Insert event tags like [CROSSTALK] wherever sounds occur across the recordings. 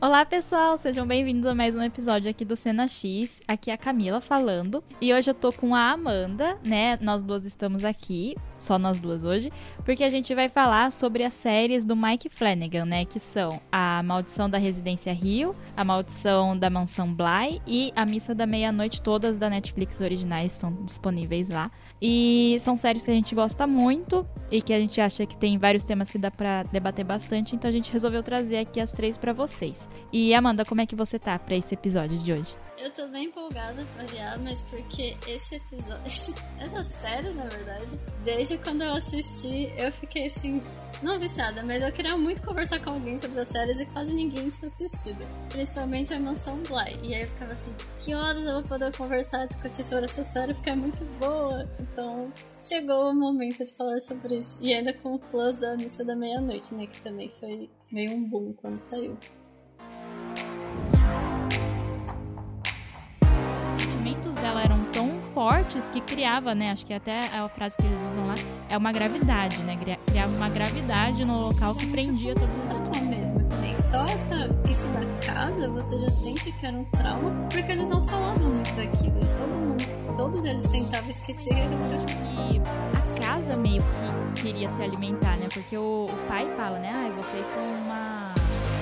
Olá, pessoal, sejam bem-vindos a mais um episódio aqui do Cena X. Aqui é a Camila falando. E hoje eu tô com a Amanda, né? Nós duas estamos aqui, só nós duas hoje, porque a gente vai falar sobre as séries do Mike Flanagan, né? Que são A Maldição da Residência Rio, A Maldição da Mansão Bly e A Missa da Meia-Noite, todas da Netflix originais estão disponíveis lá. E são séries que a gente gosta muito e que a gente acha que tem vários temas que dá para debater bastante, então a gente resolveu trazer aqui as três para vocês. E Amanda, como é que você tá para esse episódio de hoje? Eu tô bem empolgada pra variar, mas porque esse episódio, [LAUGHS] essa série, na verdade, desde quando eu assisti, eu fiquei assim, não viciada, mas eu queria muito conversar com alguém sobre as séries e quase ninguém tinha assistido. Principalmente a Mansão Bly. E aí eu ficava assim, que horas eu vou poder conversar, discutir sobre essa série, porque é muito boa. Então, chegou o momento de falar sobre isso. E ainda com o plus da missa da meia-noite, né? Que também foi meio um boom quando saiu. Dela eram tão fortes que criava, né? Acho que até a frase que eles usam lá é uma gravidade, né? Criava uma gravidade no local que prendia todos os outros. É mesmo, também. Só essa, isso da casa, você já sente que era um trauma, porque eles não falavam muito daquilo. E todo mundo, todos eles tentavam esquecer. E a casa meio que queria se alimentar, né? Porque o, o pai fala, né? Ah, vocês são uma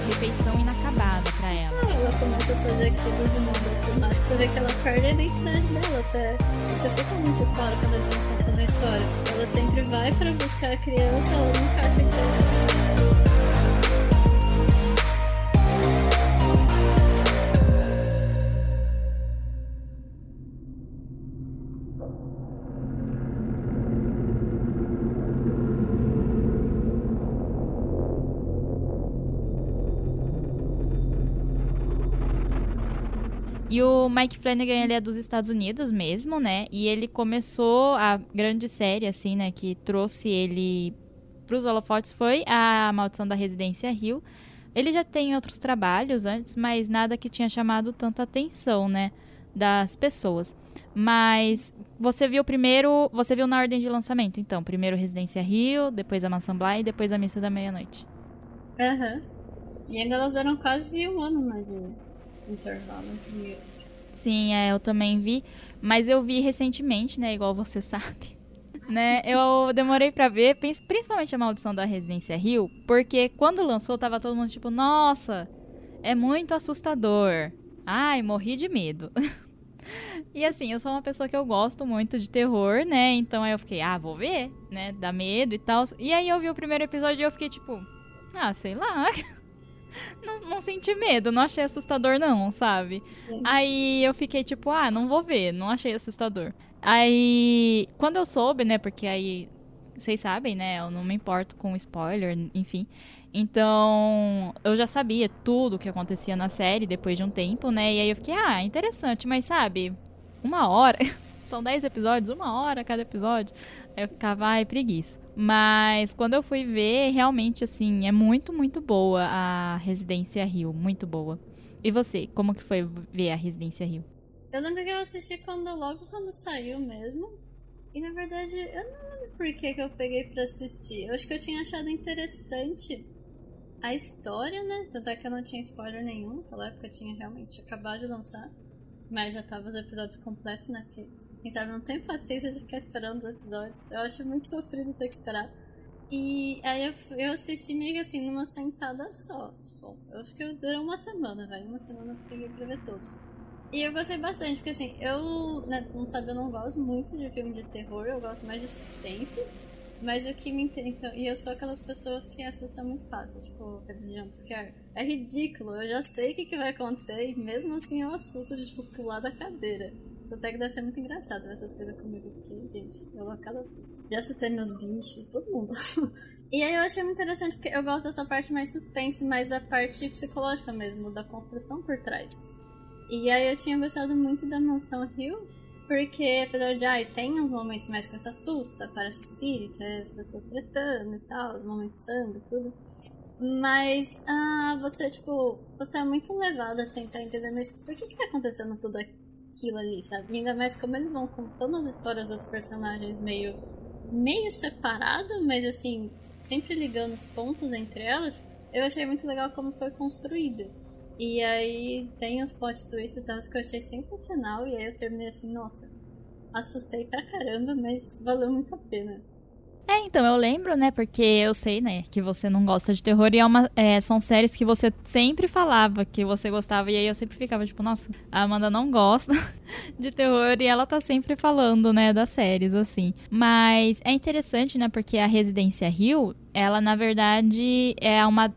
refeição inacabada para ela. Ah, ela começa a fazer aquilo de modo automático. Você vê que ela perde a identidade dela até. Isso fica muito claro quando eles vão contando a história. Ela sempre vai para buscar a criança, ela nunca acha a criança. E o Mike Flanagan, ele é dos Estados Unidos mesmo, né? E ele começou a grande série, assim, né? Que trouxe ele pros holofotes foi a Maldição da Residência Rio. Ele já tem outros trabalhos antes, mas nada que tinha chamado tanta atenção, né? Das pessoas. Mas você viu primeiro, você viu na ordem de lançamento, então. Primeiro Residência Rio, depois a Mansão Bly e depois a Missa da Meia-Noite. Aham. Uhum. E ainda elas deram quase um ano, né? De intervalo entre Sim, é, eu também vi, mas eu vi recentemente, né, igual você [LAUGHS] sabe. Né? Eu demorei para ver, principalmente a Maldição da Residência Rio, porque quando lançou tava todo mundo tipo, nossa, é muito assustador. Ai, morri de medo. [LAUGHS] E assim, eu sou uma pessoa que eu gosto muito de terror, né? Então aí eu fiquei, ah, vou ver, né? Dá medo e tal. E aí eu vi o primeiro episódio e eu fiquei tipo, ah, sei lá. [LAUGHS] não, não senti medo, não achei assustador, não, sabe? Sim. Aí eu fiquei tipo, ah, não vou ver, não achei assustador. Aí, quando eu soube, né, porque aí, vocês sabem, né, eu não me importo com spoiler, enfim. Então, eu já sabia tudo o que acontecia na série depois de um tempo, né? E aí eu fiquei, ah, interessante, mas sabe, uma hora. [LAUGHS] São dez episódios, uma hora cada episódio. Aí eu ficava, ai, preguiça. Mas quando eu fui ver, realmente, assim, é muito, muito boa a Residência Rio. Muito boa. E você, como que foi ver a Residência Rio? Eu lembro que eu assisti quando, logo quando saiu mesmo. E na verdade, eu não lembro por que, que eu peguei para assistir. Eu acho que eu tinha achado interessante a história, né? Tanto é que eu não tinha spoiler nenhum. Naquela época eu tinha realmente acabado de lançar. Mas já tava os episódios completos, né? Porque quem sabe não tem paciência de ficar esperando os episódios. Eu acho muito sofrido ter que esperar. E aí eu, eu assisti meio assim numa sentada só. Tipo, eu acho que durou uma semana, velho. Uma semana eu peguei pra ver todos. E eu gostei bastante, porque assim, eu, né, não sabe, eu não gosto muito de filme de terror, eu gosto mais de suspense. Mas o que me então, e eu sou aquelas pessoas que assustam muito fácil, tipo, aqueles jumpscare. É ridículo, eu já sei o que, que vai acontecer e mesmo assim eu assusto de, tipo, pular da cadeira. Até que deve ser muito engraçado ver essas coisas comigo, porque, gente, eu logo cada susto. Já assustei meus bichos, todo mundo. [LAUGHS] e aí eu achei muito interessante, porque eu gosto dessa parte mais suspense, mais da parte psicológica mesmo, da construção por trás. E aí eu tinha gostado muito da Mansão Hill, porque apesar de, ai, tem uns momentos mais que você assusta, parece espírito, as pessoas tretando e tal, os momentos de sangue tudo. Mas ah, você, tipo, você é muito levado a tentar entender, mas por que que tá acontecendo tudo aqui? Aquilo ali, sabe? Ainda mais como eles vão contando as histórias das personagens meio meio separado, mas assim, sempre ligando os pontos entre elas, eu achei muito legal como foi construído. E aí tem os plot twists e tal que eu achei sensacional. E aí eu terminei assim, nossa, assustei pra caramba, mas valeu muito a pena. É, então, eu lembro, né, porque eu sei, né, que você não gosta de terror e é uma, é, são séries que você sempre falava que você gostava e aí eu sempre ficava tipo, nossa, a Amanda não gosta [LAUGHS] de terror e ela tá sempre falando, né, das séries, assim. Mas é interessante, né, porque a Residência Rio, ela na verdade é uma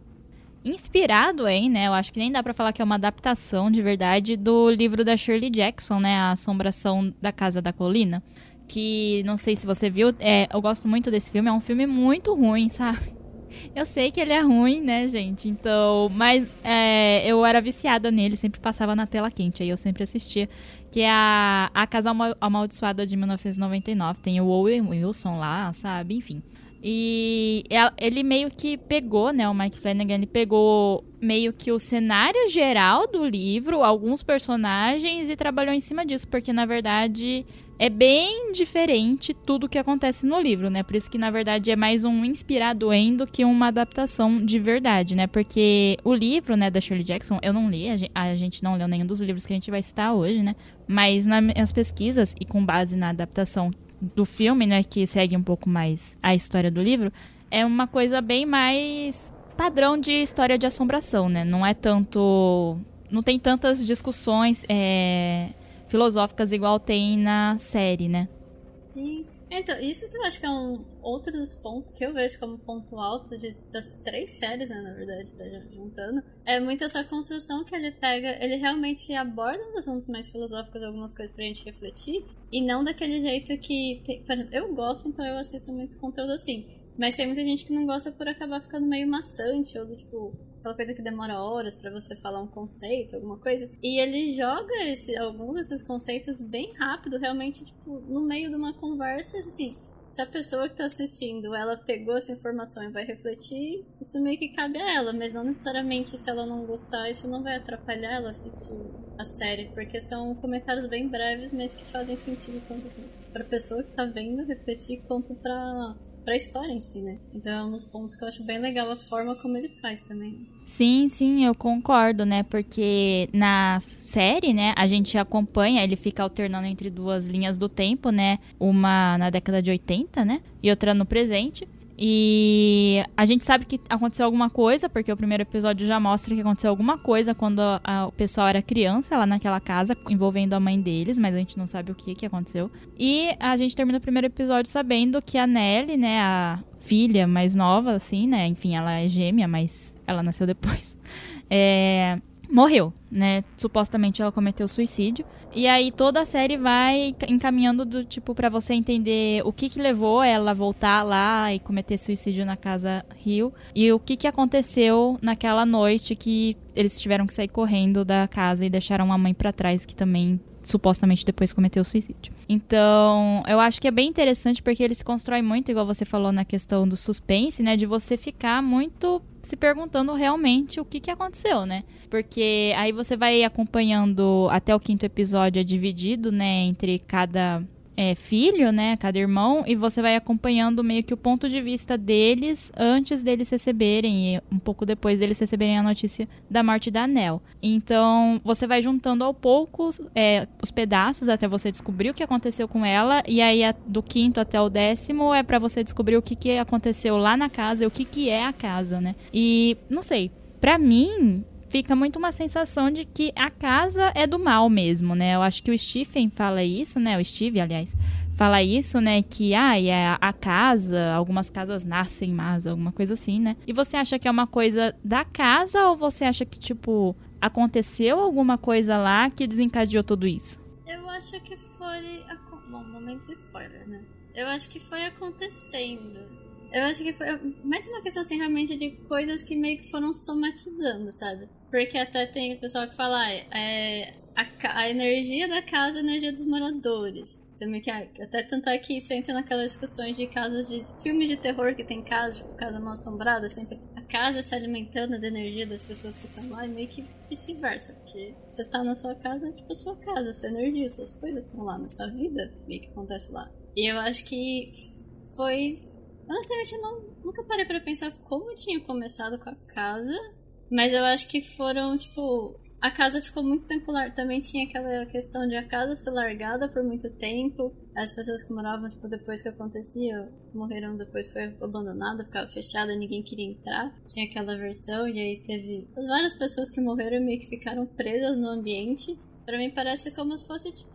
inspirado em, né? Eu acho que nem dá para falar que é uma adaptação de verdade do livro da Shirley Jackson, né? A Assombração da Casa da Colina que não sei se você viu, é, eu gosto muito desse filme, é um filme muito ruim, sabe? [LAUGHS] Eu sei que ele é ruim, né, gente? Então, mas é, eu era viciada nele, sempre passava na tela quente, aí eu sempre assistia. Que é a, a Casa Amaldiçoada de 1999. Tem o Owen Wilson lá, sabe? Enfim. E ele meio que pegou, né? O Mike Flanagan, ele pegou meio que o cenário geral do livro, alguns personagens e trabalhou em cima disso, porque na verdade é bem diferente tudo que acontece no livro, né? Por isso que na verdade é mais um inspirado em do que uma adaptação de verdade, né? Porque o livro, né, da Shirley Jackson, eu não li, a gente não leu nenhum dos livros que a gente vai citar hoje, né? Mas nas pesquisas e com base na adaptação do filme, né, que segue um pouco mais a história do livro, é uma coisa bem mais padrão de história de assombração, né? Não é tanto. Não tem tantas discussões é, filosóficas igual tem na série, né? Sim. Então, isso que eu acho que é um outro dos pontos que eu vejo como ponto alto de, das três séries, né, na verdade, tá juntando, é muito essa construção que ele pega, ele realmente aborda os assuntos mais filosóficos, algumas coisas pra gente refletir, e não daquele jeito que, por exemplo, eu gosto, então eu assisto muito conteúdo assim, mas tem muita gente que não gosta por acabar ficando meio maçante, ou do tipo, aquela coisa que demora horas para você falar um conceito, alguma coisa. E ele joga esse, alguns desses conceitos bem rápido, realmente, tipo, no meio de uma conversa, assim. Se a pessoa que tá assistindo, ela pegou essa informação e vai refletir, isso meio que cabe a ela, mas não necessariamente se ela não gostar, isso não vai atrapalhar ela assistir a série, porque são comentários bem breves, mas que fazem sentido tanto assim pra pessoa que tá vendo refletir quanto pra pra história em si, né? Então é um dos pontos que eu acho bem legal a forma como ele faz também. Sim, sim, eu concordo, né? Porque na série, né, a gente acompanha, ele fica alternando entre duas linhas do tempo, né? Uma na década de 80, né? E outra no presente. E a gente sabe que aconteceu alguma coisa, porque o primeiro episódio já mostra que aconteceu alguma coisa quando a, o pessoal era criança lá naquela casa, envolvendo a mãe deles, mas a gente não sabe o que, que aconteceu. E a gente termina o primeiro episódio sabendo que a Nelly, né, a filha mais nova, assim, né, enfim, ela é gêmea, mas ela nasceu depois. [LAUGHS] É, morreu, né? Supostamente ela cometeu suicídio. E aí toda a série vai encaminhando do tipo para você entender o que que levou ela a voltar lá e cometer suicídio na casa Rio e o que que aconteceu naquela noite que eles tiveram que sair correndo da casa e deixaram a mãe para trás que também supostamente depois cometeu suicídio. Então, eu acho que é bem interessante porque ele se constrói muito, igual você falou na questão do suspense, né? De você ficar muito se perguntando realmente o que, que aconteceu, né? Porque aí você vai acompanhando até o quinto episódio, é dividido, né, entre cada é, filho, né, cada irmão, e você vai acompanhando meio que o ponto de vista deles antes deles receberem e um pouco depois deles receberem a notícia da morte da Nel. Então você vai juntando ao pouco é, os pedaços até você descobrir o que aconteceu com ela e aí do quinto até o décimo é para você descobrir o que, que aconteceu lá na casa e o que, que é a casa, né? E não sei, para mim fica muito uma sensação de que a casa é do mal mesmo, né? Eu acho que o Stephen fala isso, né? O Steve, aliás, fala isso, né? Que ah, é a casa, algumas casas nascem más, alguma coisa assim, né? E você acha que é uma coisa da casa ou você acha que, tipo, aconteceu alguma coisa lá que desencadeou tudo isso? Eu acho que foi. Bom, momento de spoiler, né? Eu acho que foi acontecendo. Eu acho que foi mais uma questão, assim, realmente de coisas que meio que foram somatizando, sabe? Porque até tem o pessoal que fala, é, a, a energia da casa é a energia dos moradores. Também que até tanto é que isso entra naquelas discussões de casas de filmes de terror que tem casas, tipo casa mal assombrada, sempre a casa se alimentando da energia das pessoas que estão lá e meio que vice-versa, porque você tá na sua casa, é tipo a sua casa, a sua energia, suas coisas estão lá, na sua vida meio que acontece lá. E eu acho que foi. Honestamente, eu não, nunca parei para pensar como tinha começado com a casa Mas eu acho que foram, tipo, a casa ficou muito tempo lá. Também tinha aquela questão de a casa ser largada por muito tempo. As pessoas que moravam, tipo, depois que acontecia, morreram depois, foi abandonada, ficava fechada, ninguém queria entrar. Tinha aquela versão, e aí teve as várias pessoas que morreram e meio que ficaram presas no ambiente. Para mim parece como se fosse, tipo,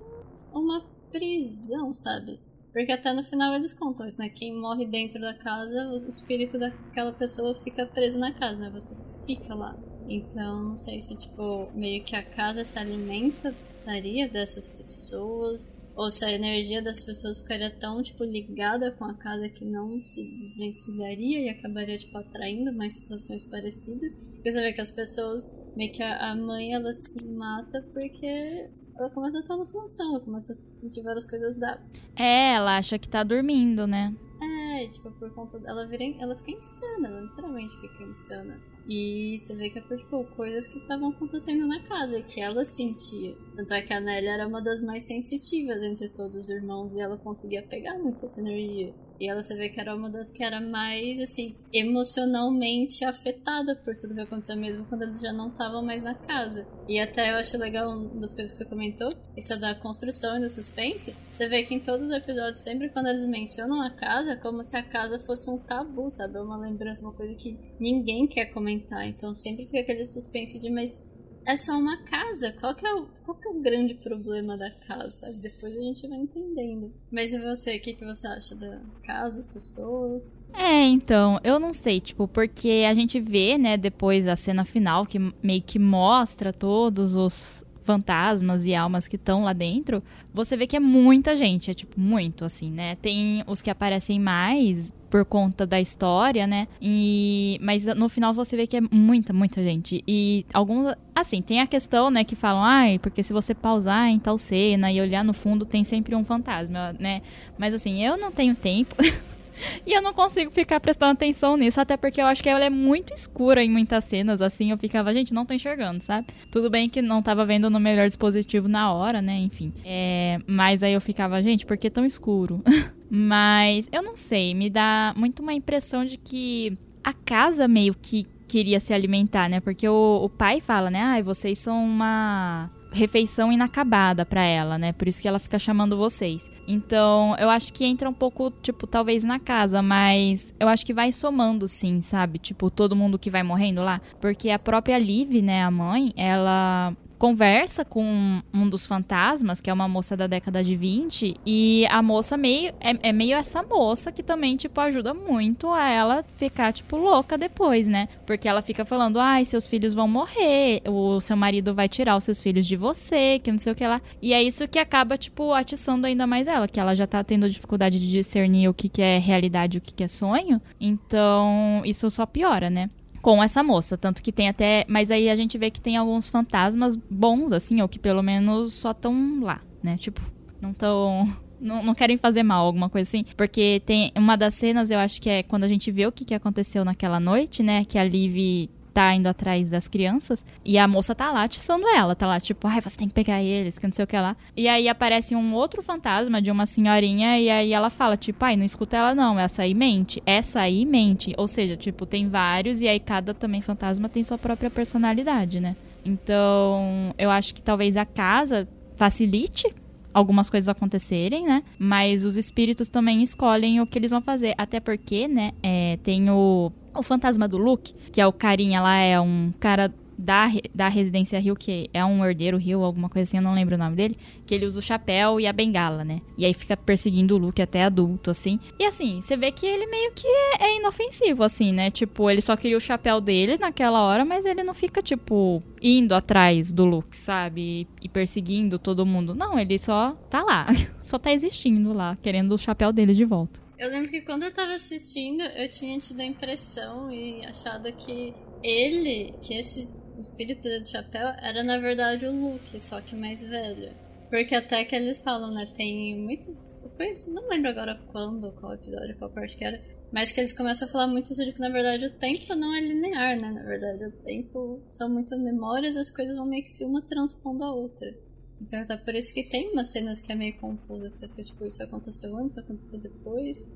uma prisão, sabe? Porque até no final eles contam isso, né? Quem morre dentro da casa, o espírito daquela pessoa fica preso na casa, né? Você fica lá. Então, não sei se, tipo, meio que a casa se alimentaria dessas pessoas, ou se a energia das pessoas ficaria tão, tipo, ligada com a casa que não se desvencilharia e acabaria, tipo, atraindo mais situações parecidas. Porque você vê que as pessoas, meio que a, mãe, ela se mata porque ela começa a ter alucinação, ela começa a sentir várias coisas da... É, ela acha que tá dormindo, né? É, tipo, por conta dela, vira, ela fica insana, ela literalmente fica insana. E você vê que é por tipo, coisas que estavam acontecendo na casa, que ela sentia. Tanto é que a Nelly era uma das mais sensitivas entre todos os irmãos e ela conseguia pegar muito essa energia. E ela você vê que era uma das que era mais, assim, emocionalmente afetada por tudo que aconteceu mesmo quando eles já não estavam mais na casa. E até eu acho legal uma das coisas que você comentou, isso é da construção e do suspense. Você vê que em todos os episódios, sempre quando eles mencionam a casa, é como se a casa fosse um tabu, sabe? É uma lembrança, uma coisa que ninguém quer comentar. Então sempre fica aquele suspense de, mas é só uma casa. Qual que é o, qual que é o grande problema da casa? Depois a gente vai entendendo. Mas e você, o que, que você acha da casa, as pessoas? É, então, eu não sei, tipo, porque a gente vê, né, depois a cena final, que meio que mostra todos os fantasmas e almas que estão lá dentro, você vê que é muita gente, é tipo muito assim, né? Tem os que aparecem mais por conta da história, né? E mas no final você vê que é muita, muita gente. E alguns assim, tem a questão, né, que falam, ai, porque se você pausar em tal cena e olhar no fundo tem sempre um fantasma, né? Mas assim, eu não tenho tempo [LAUGHS] E eu não consigo ficar prestando atenção nisso, até porque eu acho que ela é muito escura em muitas cenas, assim. Eu ficava, gente, não tô enxergando, sabe? Tudo bem que não tava vendo no melhor dispositivo na hora, né? Enfim. É, mas aí eu ficava, gente, por que tão escuro? [LAUGHS] mas eu não sei, me dá muito uma impressão de que a casa meio que queria se alimentar, né? Porque o, o pai fala, né? Ai, ah, vocês são uma refeição inacabada para ela, né? Por isso que ela fica chamando vocês. Então, eu acho que entra um pouco, tipo, talvez na casa, mas eu acho que vai somando sim, sabe? Tipo, todo mundo que vai morrendo lá. Porque a própria Liv, né, a mãe, ela conversa com um dos fantasmas, que é uma moça da década de 20, e a moça meio é, é, meio essa moça que também tipo ajuda muito a ela ficar tipo louca depois, né? Porque ela fica falando: "Ai, seus filhos vão morrer, o seu marido vai tirar os seus filhos de você, que não sei o que lá". E é isso que acaba tipo atiçando ainda mais ela, que ela já tá tendo dificuldade de discernir o que que é realidade e o que que é sonho. Então, isso só piora, né? Com essa moça. Tanto que tem até. Mas aí a gente vê que tem alguns fantasmas bons, assim, ou que pelo menos só estão lá, né? Tipo, não estão. [LAUGHS] Não, não, querem fazer mal, alguma coisa assim. Porque tem uma das cenas, eu acho que é quando a gente vê o que, que aconteceu naquela noite, né? Que a Liv tá indo atrás das crianças e a moça tá lá atiçando ela, tá lá tipo, ai, você tem que pegar eles, que não sei o que lá. E aí aparece um outro fantasma de uma senhorinha e aí ela fala, tipo, ai, não escuta ela não, essa aí mente, essa aí mente. Ou seja, tipo, tem vários e aí cada também fantasma tem sua própria personalidade, né? Então, eu acho que talvez a casa facilite algumas coisas acontecerem, né? Mas os espíritos também escolhem o que eles vão fazer. Até porque, né, é, tem o o fantasma do Luke, que é o carinha lá, é um cara da, da Residência Rio, que é um herdeiro Rio, alguma coisa assim, eu não lembro o nome dele, que ele usa o chapéu e a bengala, né? E aí fica perseguindo o Luke até adulto, assim. E assim, você vê que ele meio que é, é inofensivo, assim, né? Tipo, ele só queria o chapéu dele naquela hora, mas ele não fica, tipo, indo atrás do Luke, sabe? E perseguindo todo mundo. Não, ele só tá lá. [LAUGHS] só tá existindo lá, querendo o chapéu dele de volta. Eu lembro que quando eu tava assistindo, eu tinha tido a impressão e achado que ele, que esse espírito do chapéu, era na verdade o Luke, só que mais velho. Porque até que eles falam, né? Tem muitos. Foi, não lembro agora quando, qual episódio, qual parte que era. Mas que eles começam a falar muito de que na verdade o tempo não é linear, né? Na verdade o tempo são muitas memórias, as coisas vão meio que se uma transpondo a outra. Então tá por isso que tem umas cenas que é meio confusa, que você fica tipo, isso aconteceu antes, isso aconteceu depois.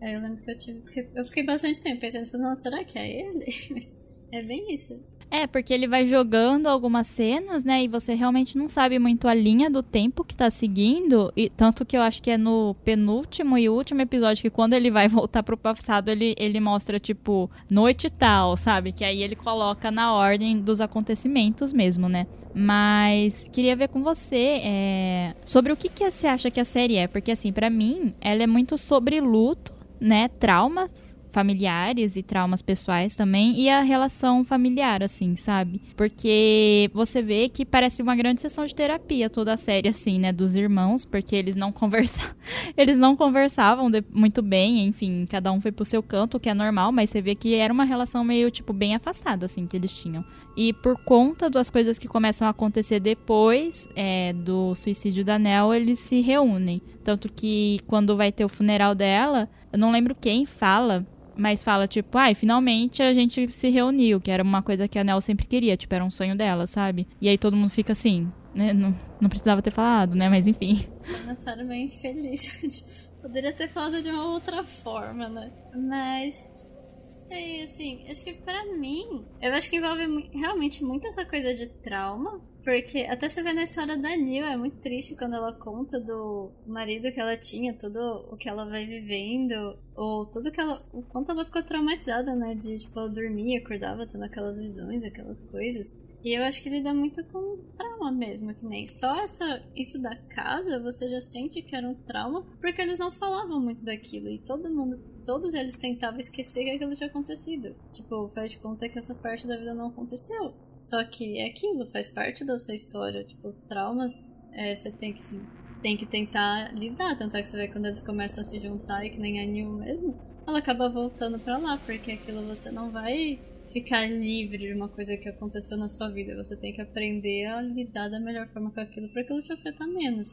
Aí eu lembro que eu tive. Eu fiquei bastante tempo pensando, tipo, não, será que é ele? [LAUGHS] Mas É bem isso. É, porque ele vai jogando algumas cenas, né? E você realmente não sabe muito a linha do tempo que tá seguindo. E tanto que eu acho que é no penúltimo e último episódio que quando ele vai [LAUGHS] voltar pro passado, ele, ele mostra, tipo, noite tal, sabe? Que aí ele coloca na ordem dos acontecimentos mesmo, né? Mas queria ver com você é, sobre o que, que você acha que a série é. Porque, assim, para mim, ela é muito sobre luto, né? Traumas familiares e traumas pessoais também e a relação familiar, assim, sabe? Porque você vê que parece uma grande sessão de terapia toda a série, assim, né? Dos irmãos, porque eles não [LAUGHS] conversavam, eles não conversavam muito bem, enfim, cada um foi pro seu canto, o que é normal, mas você vê que era uma relação meio, tipo, bem afastada, assim, que eles tinham. E por conta das coisas que começam a acontecer depois é, do suicídio da Nell, eles se reúnem. Tanto que quando vai ter o funeral dela, eu não lembro quem fala, mas fala, tipo, ai, ah, finalmente a gente se reuniu, que era uma coisa que a Nel sempre queria, tipo, era um sonho dela, sabe? E aí todo mundo fica assim, né? Não, não precisava ter falado, né? Mas enfim. Ela bem feliz. [LAUGHS] Poderia ter falado de uma outra forma, né? Mas sei, assim, acho que pra mim, eu acho que envolve realmente muito essa coisa de trauma, porque até você vê na história da Neil, é muito triste quando ela conta do marido que ela tinha, tudo o que ela vai vivendo, ou tudo que ela. O quanto ela ficou traumatizada, né? De tipo, ela dormia, acordava tendo aquelas visões, aquelas coisas. E eu acho que lida muito com trauma mesmo, que nem só essa, isso da casa, você já sente que era um trauma, porque eles não falavam muito daquilo. E todo mundo, todos eles tentavam esquecer que aquilo tinha acontecido. Tipo, faz de conta que essa parte da vida não aconteceu. Só que é aquilo, faz parte da sua história. Tipo, traumas, é, você tem que, assim, tem que tentar lidar. Tanto é que você vê quando eles começam a se juntar, e que nem a Neil mesmo, ela acaba voltando para lá, porque aquilo você não vai ficar livre de uma coisa que aconteceu na sua vida. Você tem que aprender a lidar da melhor forma com aquilo para aquilo te afetar menos.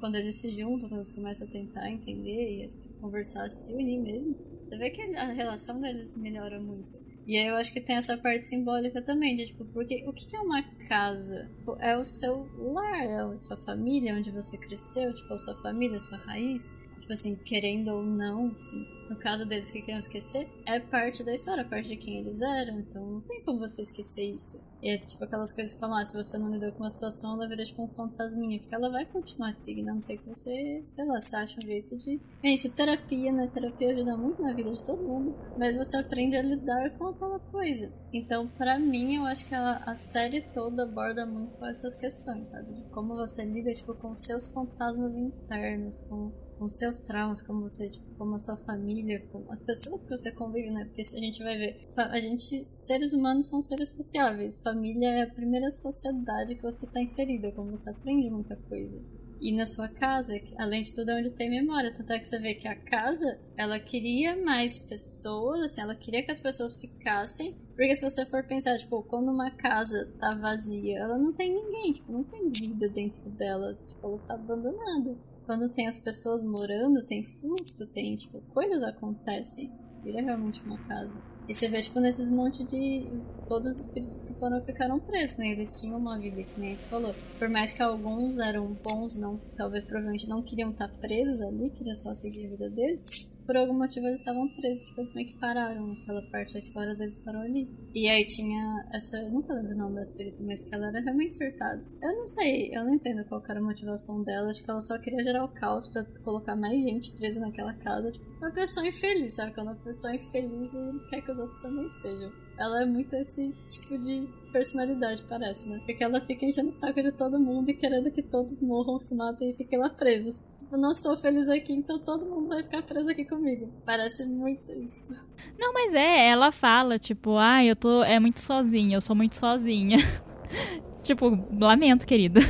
Quando eles se juntam, quando eles começam a tentar entender e conversar, se unir mesmo, você vê que a relação deles melhora muito. E aí eu acho que tem essa parte simbólica também, de tipo, porque o que é uma casa? É o seu lar, é a sua família, onde você cresceu, tipo, a sua família, a sua raiz tipo assim, querendo ou não, assim, no caso deles que queriam esquecer, é parte da história, parte de quem eles eram, então não tem como você esquecer isso. E é tipo aquelas coisas que falam, ah, se você não lidou com uma situação, ela vira tipo um fantasminha, porque ela vai continuar te seguindo, a não ser que você, sei lá, você acha um jeito de. Gente, terapia, né? Terapia ajuda muito na vida de todo mundo, mas você aprende a lidar com aquela coisa. Então, para mim, eu acho que ela, a série toda aborda muito essas questões, sabe? De como você lida, tipo, com seus fantasmas internos, com com seus traumas, como você, tipo, como a sua família, com as pessoas que você convive, né? Porque se a gente vai ver, a gente, seres humanos são seres sociáveis. Família é a primeira sociedade que você está inserida, como você aprende muita coisa. E na sua casa, além de tudo, é onde tem memória. Tanto é que você vê que a casa, ela queria mais pessoas, assim, ela queria que as pessoas ficassem. Porque se você for pensar, tipo, quando uma casa tá vazia, ela não tem ninguém, tipo, não tem vida dentro dela. Tipo, ela tá abandonada quando tem as pessoas morando, tem fluxo, tem, tipo, coisas acontecem. Vira realmente uma casa. E você vê, tipo, nesses monte de. Todos os espíritos que foram ficaram presos, né? Eles tinham uma vida, que nem você falou. Por mais que alguns eram bons, não, talvez provavelmente não queriam estar presos ali, queriam só seguir a vida deles por algum motivo eles estavam presos, tipo, eles meio que pararam aquela parte, a história deles parou ali. E aí tinha essa, eu nunca lembro o nome da espírito, mas que ela era realmente surtada. Eu não sei, eu não entendo qual era a motivação dela, acho que ela só queria gerar o caos para colocar mais gente presa naquela casa, tipo, uma pessoa infeliz, sabe? Quando uma pessoa é infeliz quer que os outros também sejam. Ela é muito esse tipo de personalidade, parece, né? Porque ela fica enchendo o saco de todo mundo e querendo que todos morram, se matem e fiquem lá presos tipo, não estou feliz aqui, então todo mundo vai ficar preso aqui comigo. Parece muito isso. Não, mas é, ela fala, tipo, ah, eu tô. É muito sozinha, eu sou muito sozinha. [LAUGHS] tipo, lamento, querida.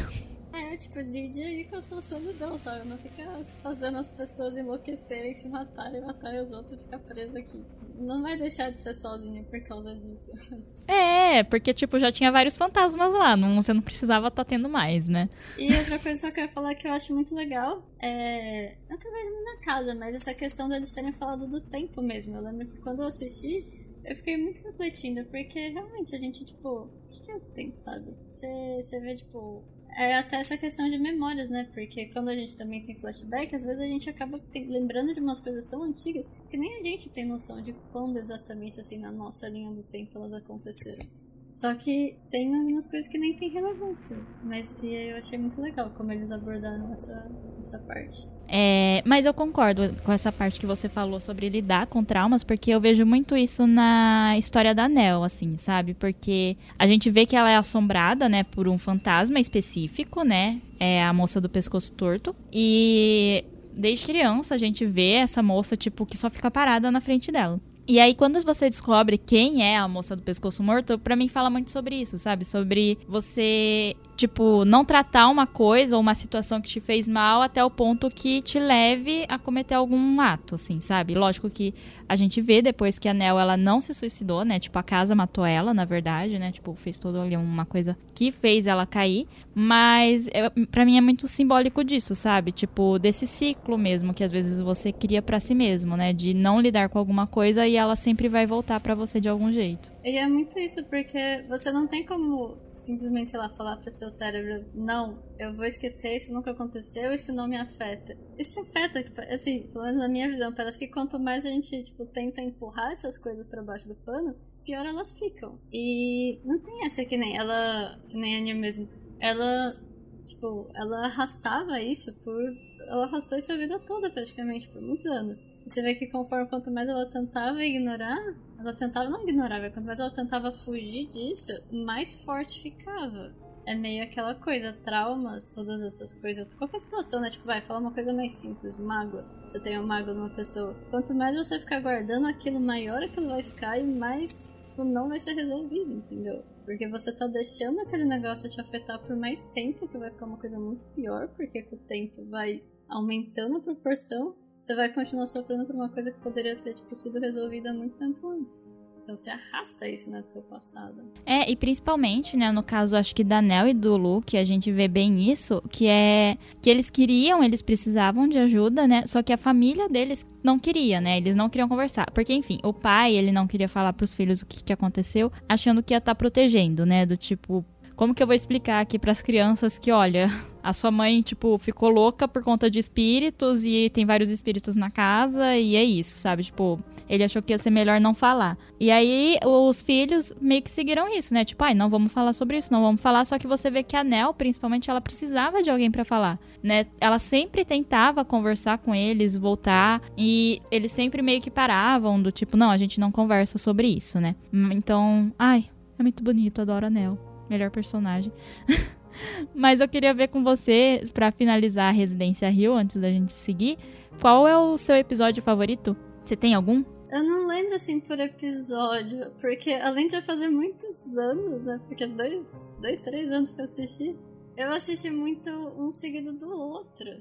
Tipo, lide aí com a sua solidão, sabe? Não fica fazendo as pessoas enlouquecerem, se matarem, matarem os outros e ficar preso aqui não vai deixar de ser sozinha por causa disso. [LAUGHS] É, porque, tipo, já tinha vários fantasmas lá, não, você não precisava estar tá tendo mais, né? E outra coisa que eu quero falar que eu acho muito legal é. Eu vejo na casa, mas essa questão deles terem falado do tempo mesmo. Eu lembro que quando eu assisti, eu fiquei muito refletindo, porque realmente a gente, tipo, o que é o tempo, sabe? Você vê, tipo, é até essa questão de memórias, né? Porque quando a gente também tem flashback, às vezes a gente acaba lembrando de umas coisas tão antigas que nem a gente tem noção de quando exatamente, assim, na nossa linha do tempo elas aconteceram. Só que tem algumas coisas que nem tem relevância. Mas eu achei muito legal como eles abordaram essa, essa parte. É, mas eu concordo com essa parte que você falou sobre lidar com traumas, porque eu vejo muito isso na história da Nel, assim, sabe? Porque a gente vê que ela é assombrada, né, por um fantasma específico, né? É a moça do pescoço torto. E desde criança a gente vê essa moça, tipo, que só fica parada na frente dela. E aí, quando você descobre quem é a moça do pescoço morto, para mim fala muito sobre isso, sabe? Sobre você tipo, não tratar uma coisa ou uma situação que te fez mal até o ponto que te leve a cometer algum ato, assim, sabe? Lógico que a gente vê depois que a Nel, ela não se suicidou, né? Tipo, a casa matou ela, na verdade, né? Tipo, fez toda ali uma coisa que fez ela cair. Mas, para mim, é muito simbólico disso, sabe? Tipo, desse ciclo mesmo que às vezes você cria para si mesmo, né? De não lidar com alguma coisa e ela sempre vai voltar para você de algum jeito. E é muito isso, porque você não tem como simplesmente, sei lá, falar pro seu cérebro, não, eu vou esquecer, isso nunca aconteceu, isso não me afeta. Isso afeta, tipo, assim, pelo menos na minha visão, parece que quanto mais a gente, tipo, tenta empurrar essas coisas para baixo do pano, pior elas ficam. E não tem essa que nem ela, que nem a Nia mesmo, ela, tipo, ela arrastava isso por ela arrastou isso a vida toda, praticamente, por muitos anos. Você vê que conforme quanto mais ela tentava ignorar, ela tentava não ignorar, quanto mais ela tentava fugir disso, mais forte ficava. É meio aquela coisa, traumas, todas essas coisas. Qualquer situação, né? Tipo, vai, falar uma coisa mais simples, mágoa. Você tem uma mágoa numa pessoa. Quanto mais você ficar guardando aquilo, maior aquilo vai ficar e mais, tipo, não vai ser resolvido, entendeu? Porque você tá deixando aquele negócio te afetar por mais tempo, que vai ficar uma coisa muito pior, porque com o tempo vai aumentando a proporção, você vai continuar sofrendo por uma coisa que poderia ter tipo, sido resolvida muito tempo antes. Então você arrasta isso né, do seu passado. É, e principalmente, né, no caso, acho que da Nel e do Lu, que a gente vê bem isso, que é que eles queriam, eles precisavam de ajuda, né? Só que a família deles não queria, né? Eles não queriam conversar. Porque, enfim, o pai, ele não queria falar pros filhos o que, que aconteceu, achando que ia estar tá protegendo, né? Do tipo, como que eu vou explicar aqui para as crianças que, olha, [LAUGHS] a sua mãe, tipo, ficou louca por conta de espíritos e tem vários espíritos na casa e é isso, sabe? Tipo, ele achou que ia ser melhor não falar. E aí os filhos meio que seguiram isso, né? Tipo, ai, não vamos falar sobre isso, não vamos falar. Só que você vê que a Nel, principalmente, ela precisava de alguém para falar, né? Ela sempre tentava conversar com eles, voltar e eles sempre meio que paravam do tipo, não, a gente não conversa sobre isso, né? Então, ai, é muito bonito, adoro a Nel melhor personagem. [LAUGHS] Mas eu queria ver com você, para finalizar a Residência Rio, antes da gente seguir, qual é o seu episódio favorito? Você tem algum? Eu não lembro assim por episódio, porque além de fazer muitos anos, né? Porque dois, dois, três anos que eu assisti, eu assisti muito um seguido do outro.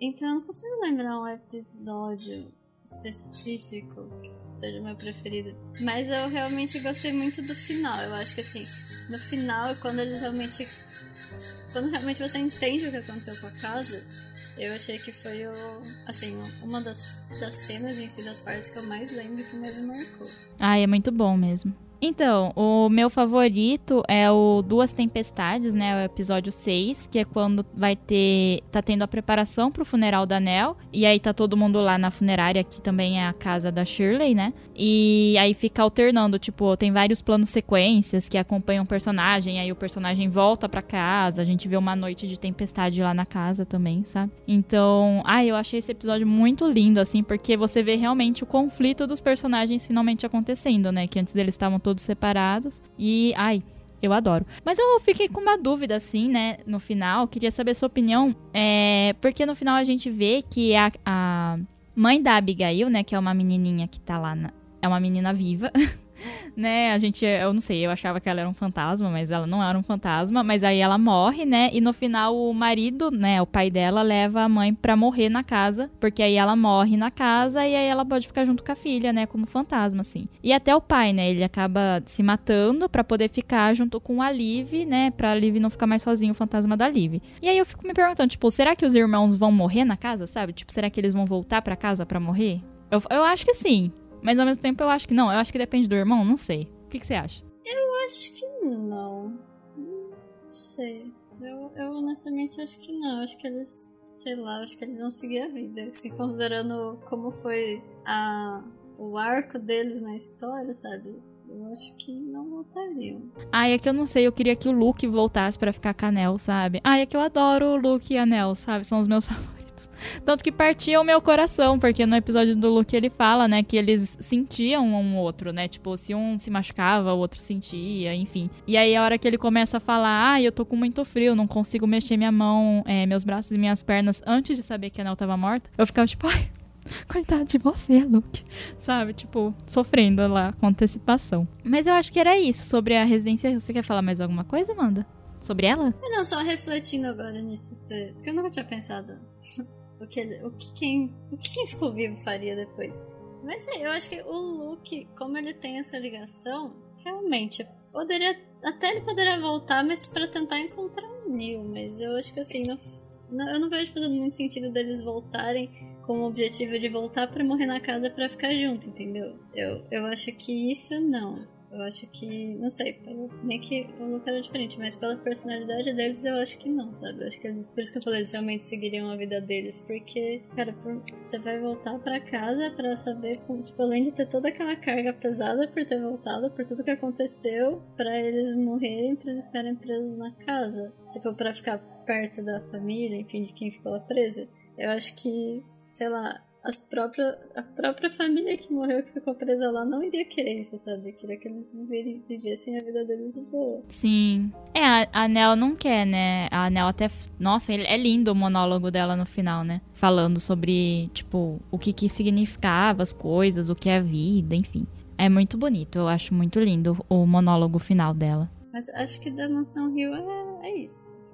Então eu não consigo lembrar um episódio específico que seja o meu preferido. Mas eu realmente gostei muito do final. Eu acho que assim, no final, quando eles realmente. Quando realmente você entende o que aconteceu com a casa, eu achei que foi o. Assim, uma das, das cenas em si, das partes que eu mais lembro que mais me marcou. Ah, é muito bom mesmo. Então, o meu favorito é o Duas Tempestades, né? O episódio 6, que é quando vai ter. tá tendo a preparação pro funeral da Nell. E aí tá todo mundo lá na funerária, que também é a casa da Shirley, né? E aí fica alternando, tipo, tem vários planos sequências que acompanham o personagem, aí o personagem volta pra casa, a gente vê uma noite de tempestade lá na casa também, sabe? Então, ah, eu achei esse episódio muito lindo, assim, porque você vê realmente o conflito dos personagens finalmente acontecendo, né? Que antes deles estavam todos separados. E, ai, eu adoro. Mas eu fiquei com uma dúvida, assim, né, no final. Queria saber sua opinião. É, porque no final a gente vê que a, a mãe da Abigail, né, que é uma menininha que tá lá, na, é uma menina viva. [LAUGHS] né? A gente, eu não sei, eu achava que ela era um fantasma, mas ela não era um fantasma. Mas aí ela morre, né? E no final o marido, né, o pai dela, leva a mãe pra morrer na casa, porque aí ela morre na casa e aí ela pode ficar junto com a filha, né, como fantasma, assim. E até o pai, né, ele acaba se matando para poder ficar junto com a Liv, né, pra Liv não ficar mais sozinho, o fantasma da Liv. E aí eu fico me perguntando, tipo, será que os irmãos vão morrer na casa, sabe? Tipo, será que eles vão voltar pra casa para morrer? Eu, eu acho que sim. Mas ao mesmo tempo eu acho que não. Eu acho que depende do irmão, não sei. O que, que você acha? Eu acho que não. Não sei. Eu, eu honestamente acho que não. Acho que eles, sei lá, acho que eles vão seguir a vida. Assim, considerando como foi a, o arco deles na história, sabe? Eu acho que não voltariam. Ai, é que eu não sei, eu queria que o Luke voltasse para ficar canel, sabe? Ai, é que eu adoro o Luke e a Nel, sabe? São os meus [LAUGHS] favoritos. Tanto que partia o meu coração, porque no episódio do Luke ele fala, né, que eles sentiam um outro, né? Tipo, se um se machucava, o outro sentia, enfim. E aí a hora que ele começa a falar, ah, eu tô com muito frio, não consigo mexer minha mão, é, meus braços e minhas pernas antes de saber que a Nel tava morta, eu ficava tipo, ai. [LAUGHS] Coitado de você, Luke. Sabe? Tipo, sofrendo lá com antecipação. Mas eu acho que era isso sobre a residência. Você quer falar mais alguma coisa, Amanda? Sobre ela? Não, só refletindo agora nisso, porque eu nunca tinha pensado [LAUGHS] o que, o que, quem, o que quem ficou vivo faria depois. Mas eu acho que o Luke, como ele tem essa ligação, realmente poderia. Até ele poderia voltar, mas para tentar encontrar o Neil. Mas eu acho que assim, não, eu não vejo fazendo muito sentido deles voltarem com o objetivo de voltar para morrer na casa para ficar junto, entendeu? Eu, eu acho que isso não. Eu acho que, não sei, pelo, nem que o Luke era diferente, mas pela personalidade deles eu acho que não, sabe? Eu acho que eles, por isso que eu falei, eles realmente seguiriam a vida deles, porque, cara, por, você vai voltar para casa para saber, como, tipo, além de ter toda aquela carga pesada por ter voltado, por tudo que aconteceu, para eles morrerem, pra eles ficarem presos na casa, tipo, para ficar perto da família, enfim, de quem ficou lá preso. Eu acho que, sei lá, as próprias, a própria família que morreu, que ficou presa lá, não iria querer isso, sabe? Queria que eles vivessem a vida deles boa. Sim. É, a, a Nel não quer, né? A Nel até. Nossa, é lindo o monólogo dela no final, né? Falando sobre, tipo, o que, que significava as coisas, o que é a vida, enfim. É muito bonito, eu acho muito lindo o monólogo final dela. Mas acho que da Mansão Rio é, é isso.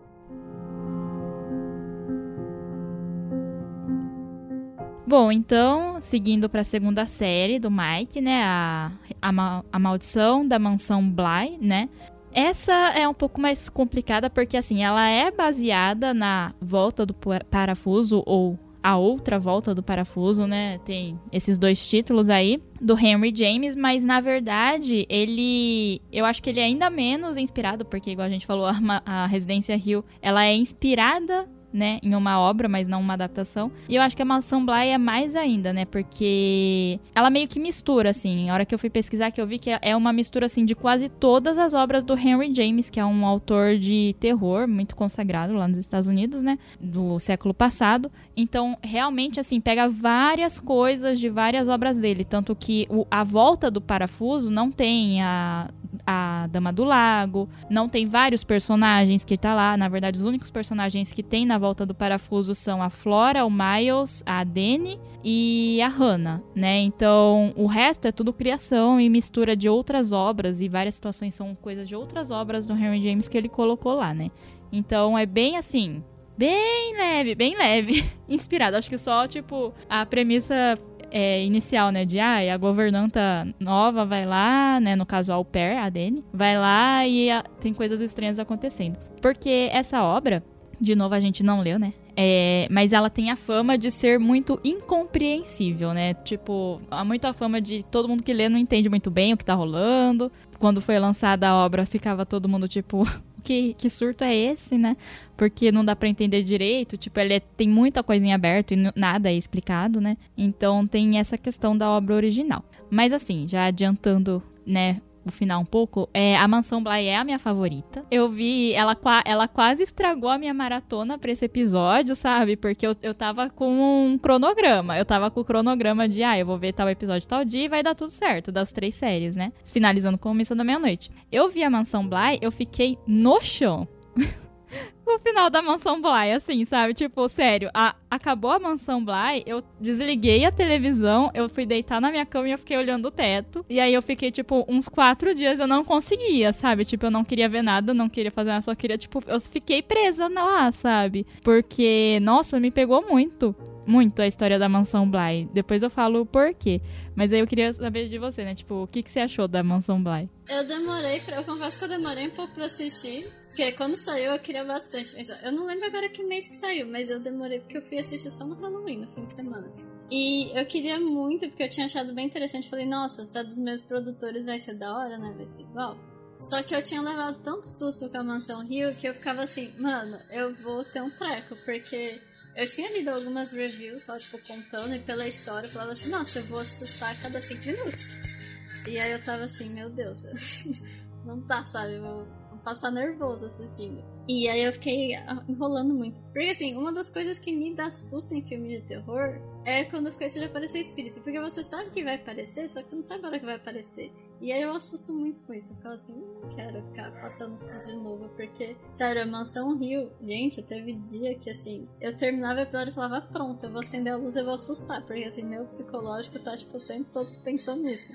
Bom, então, seguindo para a segunda série do Mike, né? A, a, a Maldição da Mansão Bly, né? Essa é um pouco mais complicada porque, assim, ela é baseada na volta do parafuso ou a outra volta do parafuso, né? Tem esses dois títulos aí do Henry James, mas na verdade ele, eu acho que ele é ainda menos inspirado porque, igual a gente falou, a, a Residência Rio, ela é inspirada né, em uma obra, mas não uma adaptação. E eu acho que a Mansão Bly é mais ainda, né, porque ela meio que mistura, assim. A hora que eu fui pesquisar, que eu vi que é uma mistura, assim, de quase todas as obras do Henry James, que é um autor de terror muito consagrado lá nos Estados Unidos, né, do século passado. Então, realmente, assim, pega várias coisas de várias obras dele. Tanto que o, a volta do parafuso não tem a a Dama do Lago, não tem vários personagens que tá lá. Na verdade, os únicos personagens que tem na volta do parafuso são a Flora, o Miles, a Dani e a Hannah, né? Então, o resto é tudo criação e mistura de outras obras e várias situações são coisas de outras obras do Henry James que ele colocou lá, né? Então, é bem assim, bem leve, bem leve, [LAUGHS] inspirado. Acho que só, tipo, a premissa é, inicial, né? De ah, a governanta nova vai lá, né? No caso, a au pair, a Dani, vai lá e a, tem coisas estranhas acontecendo. Porque essa obra, de novo, a gente não leu, né? É, mas ela tem a fama de ser muito incompreensível, né? Tipo, há muita fama de todo mundo que lê não entende muito bem o que tá rolando. Quando foi lançada a obra, ficava todo mundo tipo, [LAUGHS] que, que surto é esse, né? Porque não dá para entender direito. Tipo, ele é, tem muita coisa em aberto e nada é explicado, né? Então tem essa questão da obra original. Mas assim, já adiantando, né, o final um pouco, é, a Mansão Bly é a minha favorita. Eu vi, ela, ela quase estragou a minha maratona pra esse episódio, sabe? Porque eu, eu tava com um cronograma. Eu tava com o cronograma de, ah, eu vou ver tal episódio tal dia e vai dar tudo certo, das três séries, né? Finalizando com Missa da Meia-Noite. Eu vi a Mansão Bly, eu fiquei no chão. O final da Mansão Bly, assim, sabe? Tipo, sério, a, acabou a Mansão Bly, eu desliguei a televisão, eu fui deitar na minha cama e eu fiquei olhando o teto. E aí eu fiquei, tipo, uns quatro dias eu não conseguia, sabe? Tipo, eu não queria ver nada, não queria fazer nada, só queria, tipo, eu fiquei presa lá, sabe? Porque, nossa, me pegou muito muito a história da mansão Bly. Depois eu falo o porquê. Mas aí eu queria saber de você, né? Tipo, o que, que você achou da mansão Bly? Eu demorei, pra, eu confesso que eu demorei um pouco pra assistir. Porque quando saiu eu queria bastante. Mas eu não lembro agora que mês que saiu, mas eu demorei porque eu fui assistir só no Halloween, no fim de semana. E eu queria muito, porque eu tinha achado bem interessante. Falei, nossa, se é dos meus produtores vai ser da hora, né? Vai ser igual. Só que eu tinha levado tanto susto com a Mansão Rio que eu ficava assim, mano, eu vou ter um treco, porque eu tinha lido algumas reviews, só tipo, contando, e pela história eu falava assim, nossa, eu vou assustar a cada cinco minutos. E aí eu tava assim, meu Deus, [LAUGHS] não tá, sabe? Eu vou passar nervoso assistindo. E aí eu fiquei enrolando muito. Porque assim, uma das coisas que me dá susto em filme de terror é quando fica de aparecer espírito. Porque você sabe que vai aparecer, só que você não sabe a hora que vai aparecer. E aí eu assusto muito com isso. Eu falo assim, não quero ficar passando susto de novo. Porque, sério, a Mansão Rio, gente, teve dia que assim, eu terminava o episódio e falava, pronto, eu vou acender a luz e vou assustar. Porque assim, meu psicológico tá tipo o tempo todo pensando nisso.